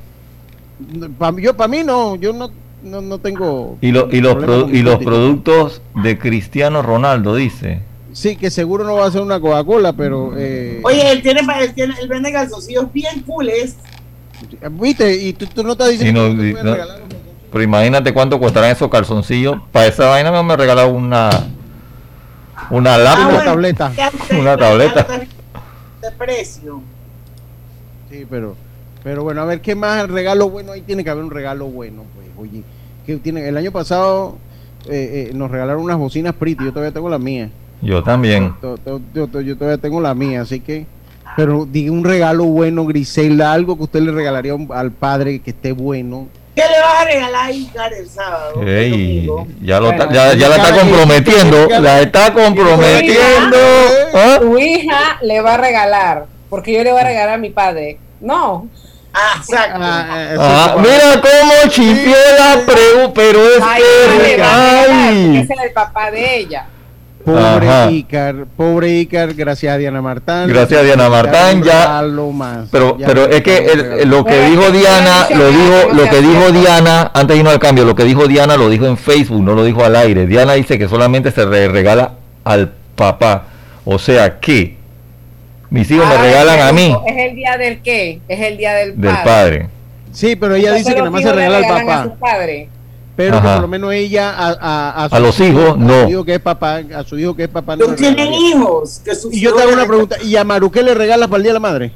Para yo, para mí no, yo no no, no tengo. Y, lo, y, los, y los productos de Cristiano Ronaldo, dice. Sí, que seguro no va a ser una Coca-Cola, pero. Eh... Oye, él tiene, él tiene, él vende calzoncillos bien cooles. ¿Viste? Y tú, tú no estás diciendo que no, regalar Pero imagínate cuánto costarán esos calzoncillos. Para esa vaina me han regalado una. Una lápiz. una tableta. Una tableta. De precio. Sí, pero. Pero bueno, a ver, ¿qué más el regalo bueno? Ahí tiene que haber un regalo bueno, pues. Oye, que tiene, el año pasado eh, eh, nos regalaron unas bocinas Pretty, yo todavía tengo la mía. Yo también. Yo, todavía tengo la mía, así que. Pero diga un regalo bueno, Grisela, algo que usted le regalaría al padre que esté bueno. ¿Qué le vas a regalar a Icar el sábado? ya, lo ya, ya, la está comprometiendo. La está comprometiendo. ¿Ah? Tu hija le va a regalar, porque yo le voy a regalar a mi padre. No. Ah, exacto. Ah, eh, ah, mira cómo chipió la preu, pero es que. Ay. Ese es el papá de ella. Pobre Icar, pobre Icar, gracias a Diana Martán. Gracias a Diana Martán ya. Más, pero, pero es que lo que dijo Diana, lo dijo, lo que dijo Diana antes de irnos al cambio, lo que dijo Diana lo dijo en Facebook, no lo dijo al aire. Diana dice que solamente se regala al papá, o sea que mis hijos me regalan a mí. ¿Es el día del qué? Es el día del padre. Del padre. Sí, pero ella dice que nada más se regala al papá. A padre. Pero por lo menos ella a, a, a, los hijos, no. A su hijo que es papá, a su hijo que es papá. No tienen hijos. y yo te hago una pregunta. ¿Y a Maru qué le regala para el día de la madre?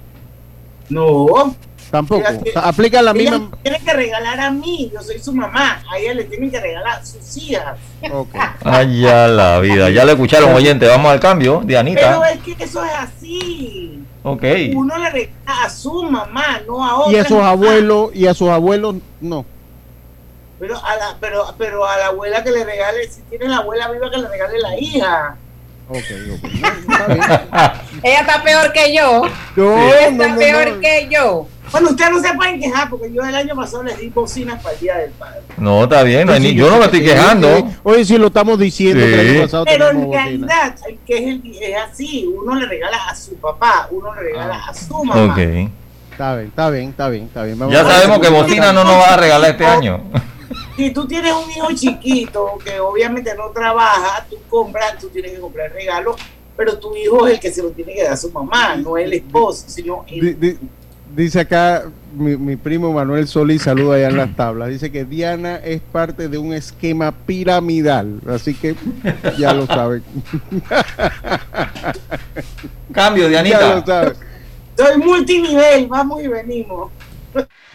No. Tampoco. aplica la misma. Tiene que regalar a mí, yo soy su mamá. A ella le tienen que regalar a sus hijas. Okay. *laughs* Ay, ya la vida. Ya le escucharon, oyente. Vamos al cambio, Dianita. Pero es que eso es así. Ok. Uno le regala a su mamá, no a otra. Y a sus abuelos, y a sus abuelos, no. Pero a la, pero, pero a la abuela que le regale, si tiene la abuela viva, que le regale la hija. Ok, ok. *laughs* Ella está peor que yo. Ella está peor que yo. Bueno, ustedes no se pueden quejar porque yo el año pasado les di bocinas para el Día del Padre. No, está bien, yo no me estoy quejando. Hoy sí lo estamos diciendo. Pero en realidad, que es, el, es, así, uno le regala a su papá, uno le regala a su mamá. Ok. Está bien, está bien, está bien, está bien. ya sabemos que bocina no nos va a regalar este año. Si tú tienes un hijo chiquito que obviamente no trabaja, tú compras, tú tienes que comprar regalos, pero tu hijo es el que se lo tiene que dar a su mamá, no el esposo, sino el... Dice acá mi, primo Manuel Solís, saluda allá en las tablas. Dice que Diana es parte de un esquema piramidal. Así que ya lo saben. Cambio, Dianita. Ya lo saben. Soy multinivel, vamos y venimos.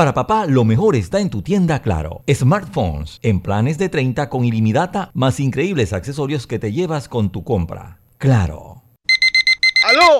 Para papá, lo mejor está en tu tienda Claro. Smartphones en planes de 30 con ilimitada más increíbles accesorios que te llevas con tu compra. Claro. ¡Aló!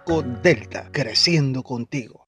Delta, creciendo contigo.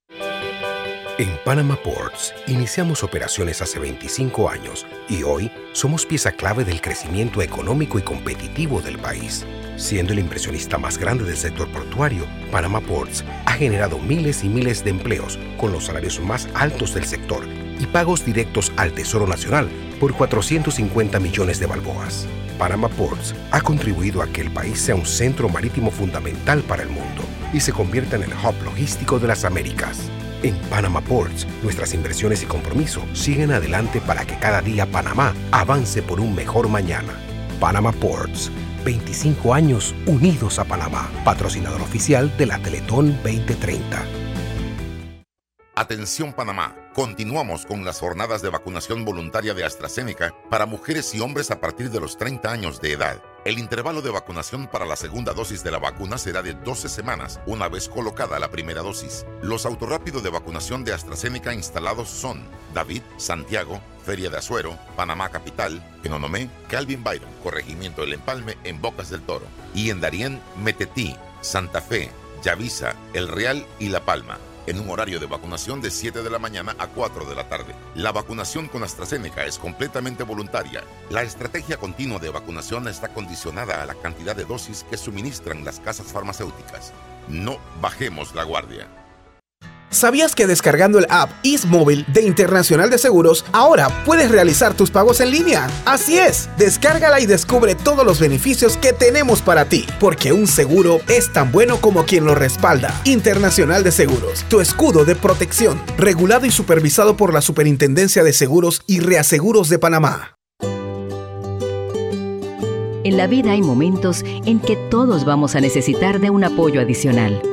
En Panama Ports iniciamos operaciones hace 25 años y hoy somos pieza clave del crecimiento económico y competitivo del país. Siendo el inversionista más grande del sector portuario, Panama Ports ha generado miles y miles de empleos con los salarios más altos del sector y pagos directos al Tesoro Nacional por 450 millones de balboas. Panama Ports ha contribuido a que el país sea un centro marítimo fundamental para el mundo y se convierta en el hub logístico de las Américas. En Panama Ports, nuestras inversiones y compromiso siguen adelante para que cada día Panamá avance por un mejor mañana. Panama Ports, 25 años unidos a Panamá, patrocinador oficial de la Teletón 2030. Atención Panamá, continuamos con las jornadas de vacunación voluntaria de AstraZeneca para mujeres y hombres a partir de los 30 años de edad. El intervalo de vacunación para la segunda dosis de la vacuna será de 12 semanas, una vez colocada la primera dosis. Los autorrápidos de vacunación de AstraZeneca instalados son David, Santiago, Feria de Azuero, Panamá Capital, Enonomé, Calvin Byron, Corregimiento del Empalme en Bocas del Toro, y en Darién, Metetí, Santa Fe, Yavisa, El Real y La Palma en un horario de vacunación de 7 de la mañana a 4 de la tarde. La vacunación con AstraZeneca es completamente voluntaria. La estrategia continua de vacunación está condicionada a la cantidad de dosis que suministran las casas farmacéuticas. No bajemos la guardia. ¿Sabías que descargando el app Móvil de Internacional de Seguros, ahora puedes realizar tus pagos en línea? Así es, descárgala y descubre todos los beneficios que tenemos para ti, porque un seguro es tan bueno como quien lo respalda. Internacional de Seguros, tu escudo de protección, regulado y supervisado por la Superintendencia de Seguros y Reaseguros de Panamá. En la vida hay momentos en que todos vamos a necesitar de un apoyo adicional.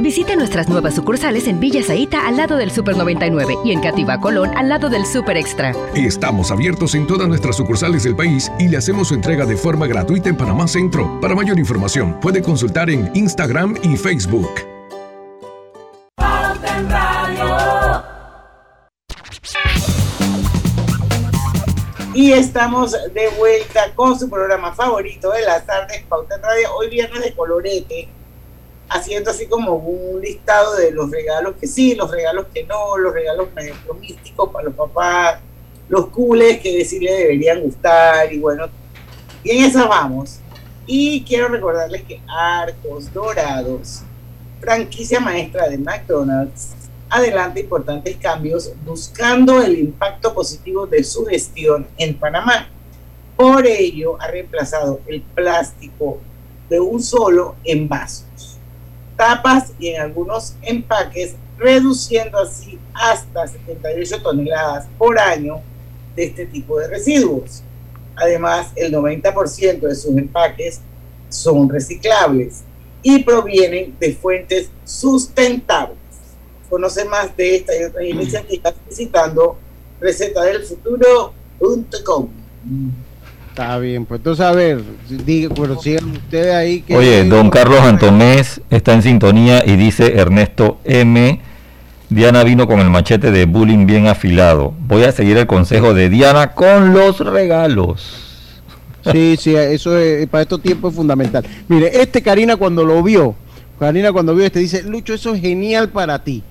Visite nuestras nuevas sucursales en Villa Zaita al lado del Super 99 y en Cativa Colón al lado del Super Extra. Estamos abiertos en todas nuestras sucursales del país y le hacemos su entrega de forma gratuita en Panamá Centro. Para mayor información, puede consultar en Instagram y Facebook. Y estamos de vuelta con su programa favorito de las tardes, Pauta Radio. Hoy viernes de colorete haciendo así como un listado de los regalos que sí, los regalos que no, los regalos místicos para los papás, los cules que sí le deberían gustar y bueno, y en esas vamos. Y quiero recordarles que Arcos Dorados, franquicia maestra de McDonald's, adelanta importantes cambios buscando el impacto positivo de su gestión en Panamá. Por ello, ha reemplazado el plástico de un solo en vasos tapas y en algunos empaques, reduciendo así hasta 78 toneladas por año de este tipo de residuos. Además, el 90% de sus empaques son reciclables y provienen de fuentes sustentables. Conoce más de esta y otras iniciativas visitando recetadelfuturo.com. Está bien, pues entonces a ver, diga, pero sigan ustedes ahí. Que Oye, don Carlos Antonés está en sintonía y dice Ernesto M. Diana vino con el machete de bullying bien afilado. Voy a seguir el consejo de Diana con los regalos. Sí, sí, eso es, para estos tiempos es fundamental. Mire, este Karina cuando lo vio, Karina cuando vio este dice, Lucho, eso es genial para ti.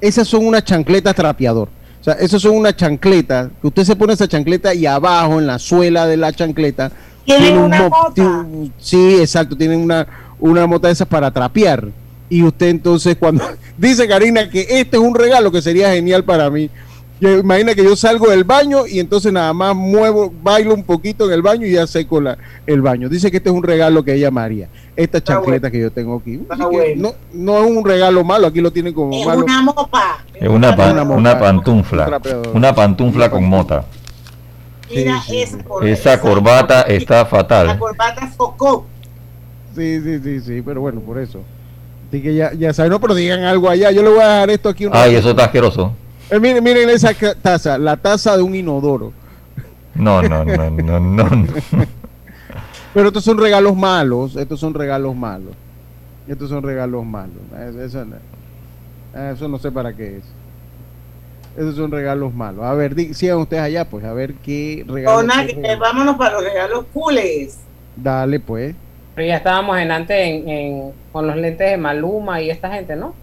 Esas son unas chancletas trapeador. O sea, eso son una chancleta, que usted se pone esa chancleta y abajo, en la suela de la chancleta, tiene una mota. sí, exacto, tienen una, una mota de esas para trapear. Y usted entonces cuando *laughs* dice Karina que este es un regalo que sería genial para mí, imagina que yo salgo del baño y entonces nada más muevo, bailo un poquito en el baño y ya seco la, el baño. Dice que este es un regalo que ella amaría. Esta chancleta que yo tengo aquí. no, no es un regalo malo, aquí lo tienen como es malo. Una mopa. Es una, una, pantufla. Una pantufla con mota. Mira, esa corbata está fatal. La corbata focó. Sí, sí, sí, sí, pero bueno, por eso. Así que ya, ya saben, no, pero digan algo allá. Yo le voy a dejar esto aquí. Ay, eso está asqueroso. Eh, miren, miren esa taza, la taza de un inodoro. No, no, no, no, no. *laughs* Pero estos son regalos malos, estos son regalos malos. Estos son regalos malos. Eso, eso no sé para qué es. Esos son regalos malos. A ver, sigan ustedes allá, pues, a ver qué regalos. vámonos para los regalos cooles. Dale, pues. Pero ya estábamos en antes en, con los lentes de Maluma y esta gente, ¿no?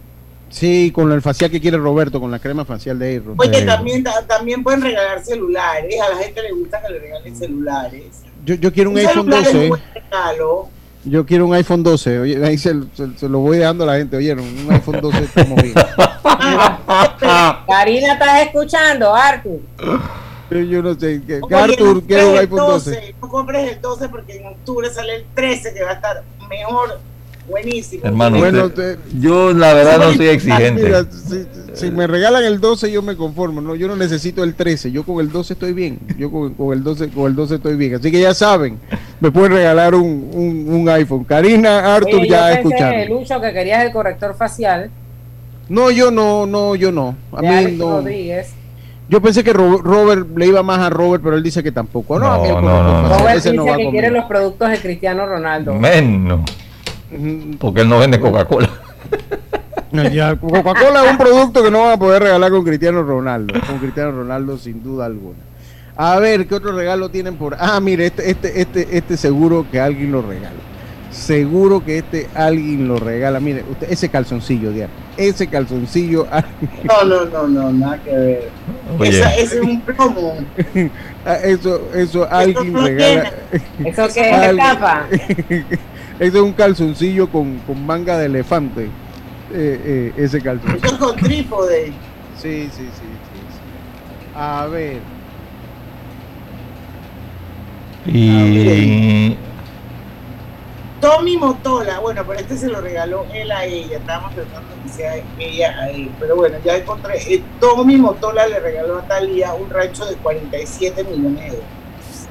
Sí, con el facial que quiere Roberto, con la crema facial de Aero. Oye, también, también pueden regalar celulares. A la gente le gusta que le regalen celulares. Yo, yo quiero un, iPhone 12. Yo quiero un iPhone 12. Oye, ahí se, lo voy dando a la gente. Oye, un iPhone 12 estamos *laughs* bien. Karina, ¿estás escuchando, Arthur? Yo no sé. Que, Arthur quiere un iPhone 12. No compres el 12 porque en octubre sale el 13 que va a estar mejor Buenísimo. Hermano, bueno, yo la verdad no soy exigente. si, me regalan el 12 yo me conformo, no, yo no necesito el 13, yo con el 12 estoy bien, yo con, el 12 con el 12 estoy bien, así que ya saben, me pueden regalar un, un, iPhone. Karina, Arthur ya escucharon. Lucho que querías el corrector facial. No, yo no, no, yo no. A mí no. Yo pensé que Robert le iba más a Robert, pero él dice que tampoco. No, no, no, no, Robert dice que quiere los productos de Cristiano Ronaldo. Menos. Porque él no vende Coca-Cola. Coca-Cola es un producto que no van a poder regalar con Cristiano Ronaldo. Con Cristiano Ronaldo, sin duda alguna. A ver, ¿qué otro regalo tienen por.? Ah, mire, este, este, este, este seguro que alguien lo regala. Seguro que este alguien lo regala. Mire, usted, ese calzoncillo, Diana. Ese calzoncillo. *laughs* No, no, no, no, nada que ver. ese es un plomo. *laughs* Ah, eso, eso alguien regala. ¿Eso *laughs* que es capa? Ese es un calzoncillo con, con manga de elefante. Eh, eh, ese calzoncillo. Eso con trípode. Sí, sí, sí, sí, A ver. Y. Tommy Motola, bueno, pero este se lo regaló él a ella. Estábamos tratando que sea ella a él. Pero bueno, ya encontré. Eh, Tommy Motola le regaló a Talía un rancho de 47 millones de dólares.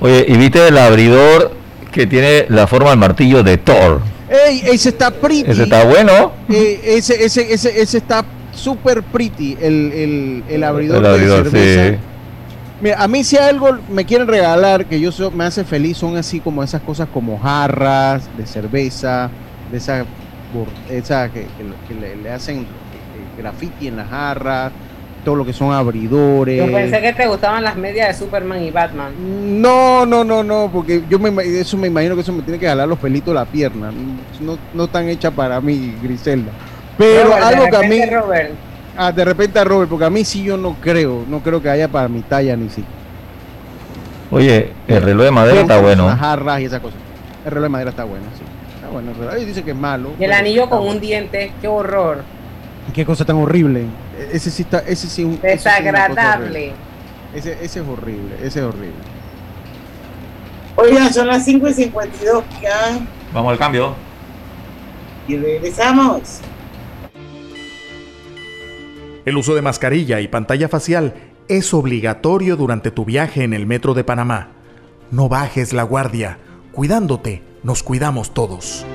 Oye, ¿y viste el abridor que tiene la forma del martillo de Thor. ¡Ey! Ese está pretty. Ese está bueno. Eh, ese, ese, ese, ese está súper pretty, el, el, el abridor, de cerveza. Mira, a mí si algo me quieren regalar que yo me hace feliz son así como esas cosas como jarras de cerveza, de esa, esa que, le, le, hacen graffiti en las jarras todo lo que son abridores. Yo pensé que te gustaban las medias de Superman y Batman. No, no, no, no, porque yo me, eso me imagino que eso me tiene que jalar los pelitos de la pierna. No, no están hechas para mí, Griselda. Pero algo que a mí. Robert. Ah, de repente a Robert, porque a mí sí yo no creo, no creo que haya para mi talla ni sí. Oye, el reloj de madera está bueno. Las jarras y esas cosas. El reloj de madera está bueno, sí. Está bueno, el dice que es malo. Y el anillo con un diente, qué horror. Qué cosa tan horrible. Ese sí está, ese sí un desagradable. Ese, ese, es horrible, ese es horrible. Oigan, son las 5 y 52 ya. Vamos al cambio. Y regresamos. El uso de mascarilla y pantalla facial es obligatorio durante tu viaje en el metro de Panamá. No bajes la guardia. Cuidándote, nos cuidamos todos.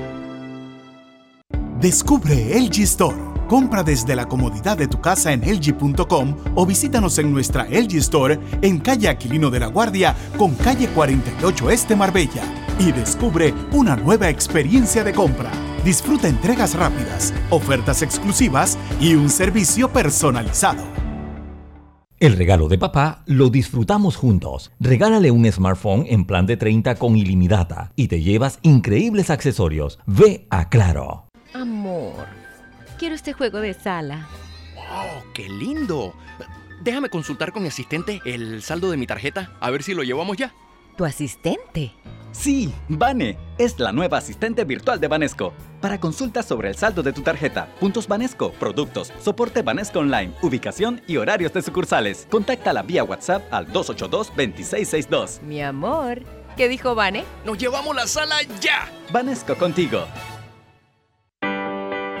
Descubre el G-Store Compra desde la comodidad de tu casa en LG.com o visítanos en nuestra LG Store en calle Aquilino de la Guardia con calle 48 Este Marbella y descubre una nueva experiencia de compra. Disfruta entregas rápidas, ofertas exclusivas y un servicio personalizado. El regalo de papá lo disfrutamos juntos. Regálale un smartphone en plan de 30 con ilimitada y te llevas increíbles accesorios. Ve a Claro. Amor quiero este juego de sala. ¡Wow! ¡Qué lindo! Déjame consultar con mi asistente el saldo de mi tarjeta, a ver si lo llevamos ya. ¿Tu asistente? Sí, Vane, es la nueva asistente virtual de Banesco. Para consultas sobre el saldo de tu tarjeta, puntos Banesco, productos, soporte Banesco Online, ubicación y horarios de sucursales, contáctala vía WhatsApp al 282-2662. Mi amor, ¿qué dijo Vane? ¡Nos llevamos la sala ya! Banesco contigo.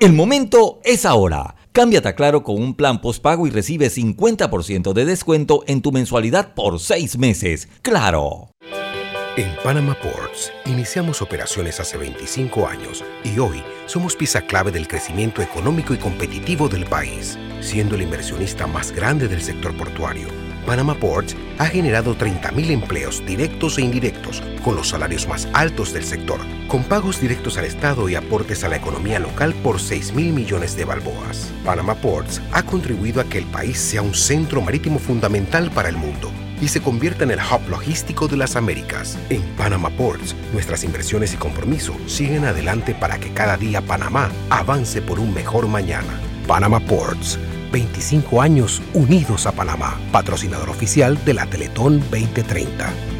El momento es ahora. Cámbiate a Claro con un plan postpago y recibe 50% de descuento en tu mensualidad por seis meses. ¡Claro! En Panama Ports iniciamos operaciones hace 25 años y hoy somos pieza clave del crecimiento económico y competitivo del país, siendo el inversionista más grande del sector portuario Panama Ports ha generado 30.000 empleos directos e indirectos, con los salarios más altos del sector, con pagos directos al Estado y aportes a la economía local por 6 mil millones de balboas. Panama Ports ha contribuido a que el país sea un centro marítimo fundamental para el mundo y se convierta en el hub logístico de las Américas. En Panama Ports, nuestras inversiones y compromiso siguen adelante para que cada día Panamá avance por un mejor mañana. Panama Ports 25 años unidos a Panamá, patrocinador oficial de la Teletón 2030.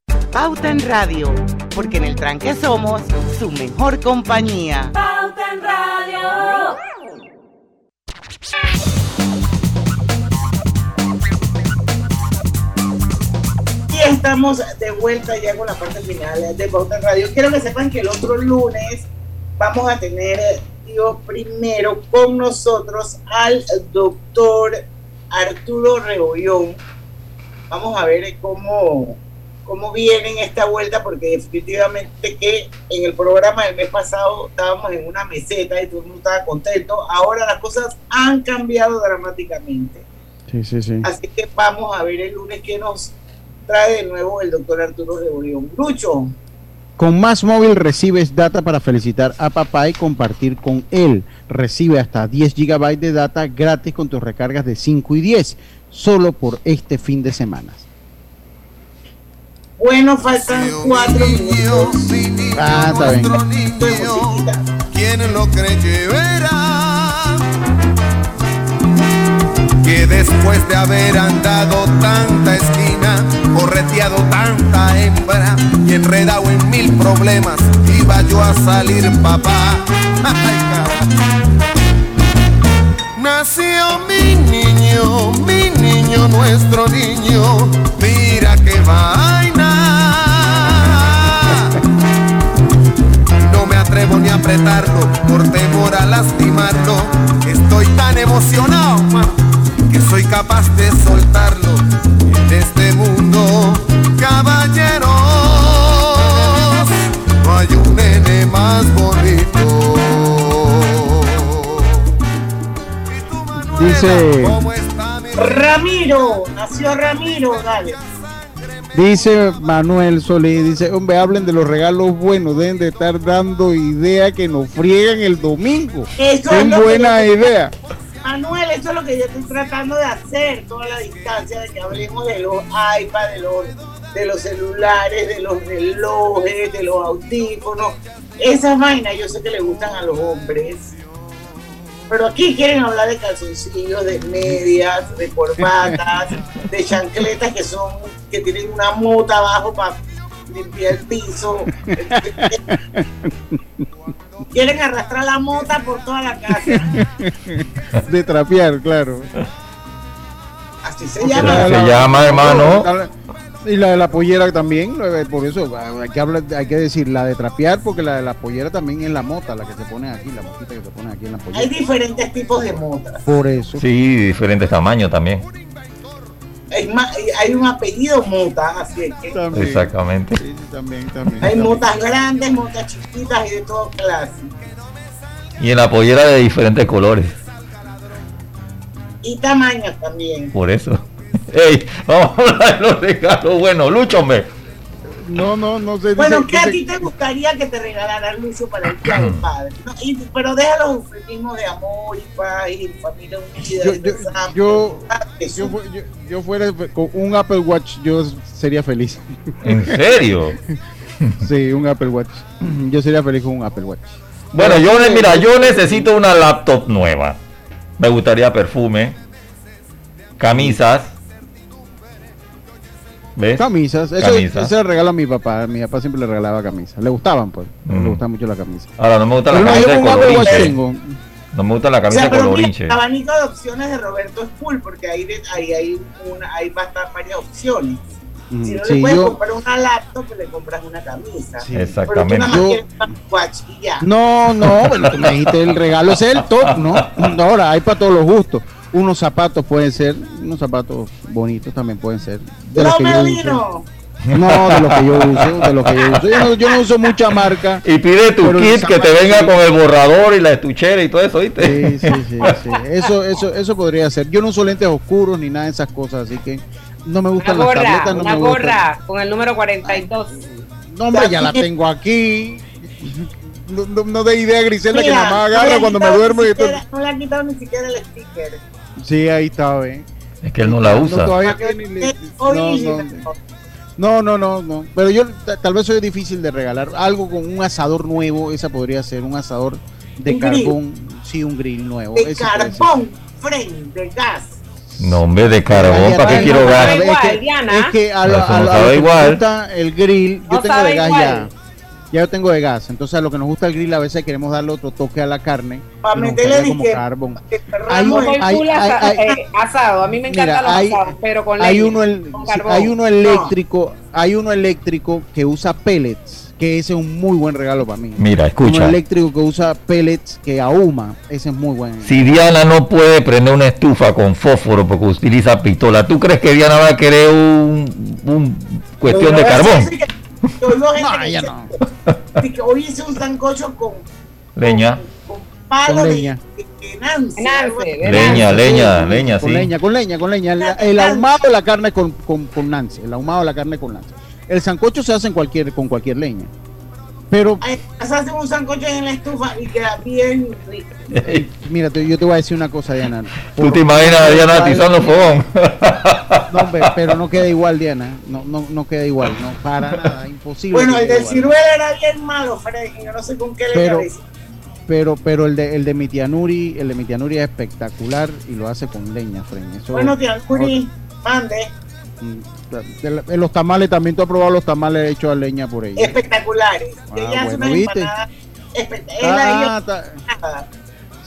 Pauta en Radio, porque en el tranque somos su mejor compañía. Pauta en Radio. Y estamos de vuelta ya con la parte final de Pauta en Radio. Quiero que sepan que el otro lunes vamos a tener, digo, primero con nosotros al doctor Arturo Rebollón. Vamos a ver cómo cómo viene en esta vuelta, porque definitivamente que en el programa del mes pasado estábamos en una meseta y todo el mundo estaba contento. Ahora las cosas han cambiado dramáticamente. Sí, sí, sí. Así que vamos a ver el lunes que nos trae de nuevo el doctor Arturo Reunión. Lucho. Con Más Móvil recibes data para felicitar a papá y compartir con él. Recibe hasta 10 GB de data gratis con tus recargas de 5 y 10, solo por este fin de semana. Bueno, faltan cuatro minutos. Ah, está bien. ¿Quién lo cree verá? Que después de haber andado tanta esquina, correteado tanta hembra y enredado en mil problemas, iba yo a salir papá. *laughs* Nació mi niño, mi niño, nuestro niño, mira que vaina. Atrevo ni a apretarlo por temor a lastimarlo. Estoy tan emocionado que soy capaz de soltarlo en este mundo, caballeros. No hay un nene más bonito. Dice. Ramiro, nació Ramiro, dale. Dice Manuel Solís, dice, hombre, hablen de los regalos buenos, deben de estar dando idea que nos friegan el domingo. es buena idea. Manuel, eso es lo que yo estoy tratando de hacer, toda la distancia de que hablemos de los iPads, de los, de los celulares, de los relojes, de los audífonos. Esas vainas yo sé que le gustan a los hombres. Pero aquí quieren hablar de calzoncillos, de medias, de corbatas, de chancletas que son, que tienen una mota abajo para limpiar el piso. quieren arrastrar la mota por toda la casa. De trapear, claro. Así se llama. Se llama, hermano. Y la de la pollera también, por eso hay que, hablar, hay que decir la de trapear, porque la de la pollera también es la mota, la que se pone aquí, la motita que se pone aquí en la pollera. Hay diferentes tipos de motas. Por eso. Sí, diferentes tamaños también. hay un apellido mota, así que. Exactamente. Sí, también, también. Hay motas grandes, motas chiquitas y de todas clases. Y en la pollera de diferentes colores. Y tamaños también. Por eso. Ey, vamos a hablar de los regalos. Bueno, Lucho, me. No, no, no sé. Bueno, ¿qué a ti te gustaría que te regalara Lucho para el Día del Padre? No, y, pero deja los eufemismos de amor y paz y familia unida. Yo, yo, yo, yo, yo, fuera con un Apple Watch, yo sería feliz. ¿En serio? *laughs* sí, un Apple Watch. Yo sería feliz con un Apple Watch. Bueno, yo, mira, yo necesito una laptop nueva. Me gustaría perfume, camisas ¿Ves? Camisas. Eso, Camisa. regalo a mi papá. Mi papá siempre le regalaba camisas. Le gustaban, pues. Le mm. gustaba mucho la camisa. Ahora, no me gusta la camisa de colorinche. No me gusta la camisa de colorinche. El abanico de opciones de Roberto es full porque ahí, ahí hay, una, hay varias opciones. Mm, si no le puedes comprar una laptop, pues le compras una camisa. Sí, exactamente. No, no, bueno, tú me dijiste el regalo es el top, ¿no? Ahora, hay para todos los gustos unos zapatos pueden ser, unos zapatos bonitos también pueden ser. De los que yo uso. No, de los que yo uso, de los que yo uso. Yo no, uso mucha marca. Y pide tu kit que te venga con el borrador y la estuchera y todo eso, ¿viste? Sí, sí, sí, sí. Eso, eso, eso podría ser. Yo no uso lentes oscuros ni nada de esas cosas, así que no me gustan las tabletas. No una gorra con el número 42. No, hombre, ya la tengo aquí. No, no, de idea, Griselda, que nada más agarra cuando me duermo. y No le han quitado ni siquiera el sticker. Sí, ahí está. Es que él no la usa. No, no, no, no, Pero yo tal vez soy difícil de regalar algo con un asador nuevo. Esa podría ser un asador de carbón. Sí, un grill nuevo. De carbón, friend, de gas. No, hombre, de carbón, ¿para qué quiero gas? Es que, es que a, lo, a, igual. el grill, yo tengo de gas ya ya yo tengo de gas. Entonces, a lo que nos gusta el grill, a veces queremos darle otro toque a la carne. Para meterle como carbón. Hay, hay, hay, asado. A mí me encanta los asados, pero con hay uno, el, hay uno eléctrico, hay uno eléctrico que usa pellets, que ese es un muy buen regalo para mí. Mira, escucha. Uno eléctrico que usa pellets que ahuma, ese es muy bueno. Si Diana no puede prender una estufa con fósforo porque utiliza pistola, ¿tú crees que Diana va a querer un, un cuestión de carbón? Yo no, ya no. hoy hice un sancocho con leña. Con, palo leña. De, leña, leña, leña, con leña, con leña, con leña. El, ahumado de la carne con, con, con Nancy. El ahumado de la carne con Nancy. El sancocho se hace en cualquier, con cualquier leña. Pero. Se hace un sancocho en la estufa y queda bien rico. Mira, yo te voy a decir una cosa, Diana. ¿Tú te imaginas a Diana atizando fogón? No, pero no queda igual, Diana. No, no, no queda igual, no, para nada, imposible. Bueno, el del ciruelo era bien malo, Fred, yo no sé con qué le pero, Pero, pero el de, el de mi tía Nuri, el de mi tía Nuri es espectacular y lo hace con leña, Fred. bueno, tía Nuri, mande. Mm, en los tamales también tú has probado los tamales hechos a leña por ella. Espectaculares. Ah, ella bueno, una ¿viste? Ah,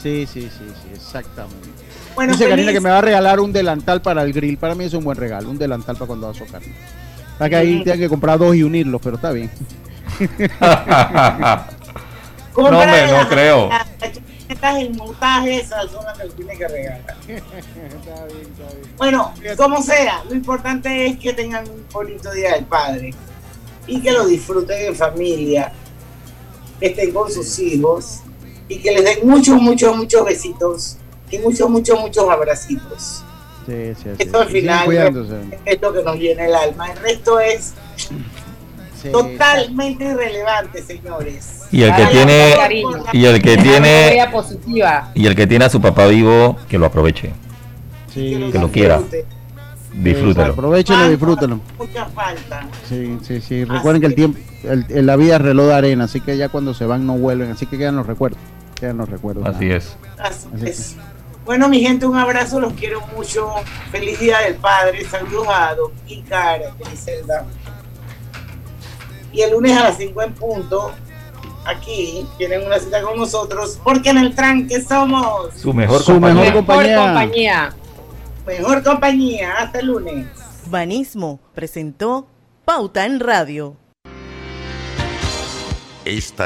sí, sí, sí, sí, exactamente. Bueno, Dice Karina que me va a regalar un delantal para el grill. Para mí es un buen regalo, un delantal para cuando vas a carne. Para que ahí tengan que comprar dos y unirlos, pero está bien. *laughs* no, me, no creo. El montaje, esas son las que tiene que regalar. *laughs* está bien, está bien. Bueno, como sea, lo importante es que tengan un bonito día del padre y que lo disfruten en familia, que estén con sus hijos y que les den muchos, muchos, muchos besitos y muchos, muchos, muchos abracitos. Sí, sí, Esto al final es lo que nos llena el alma. El resto es totalmente irrelevante, señores. Y el que tiene y el que tiene y el que tiene a su papá vivo que lo aproveche. que lo quiera. Disfrútalo. Aprovechelo y disfrútalo. Mucha falta. Sí, sí, sí. Recuerden que el tiempo, el, la vida es reloj de arena, así que ya cuando se van no vuelven, así que quedan los recuerdos. Quedan los recuerdos. Así es. Así, es. Bueno, mi gente, un abrazo, los quiero mucho. Feliz Día del Padre. Saludos a Don Icar. Y el lunes a las 5 en punto, aquí tienen una cita con nosotros, porque en el tranque somos su mejor, compañía. compañía. Mejor compañía. Hasta el lunes. Banismo presentó Pauta en Radio. Esta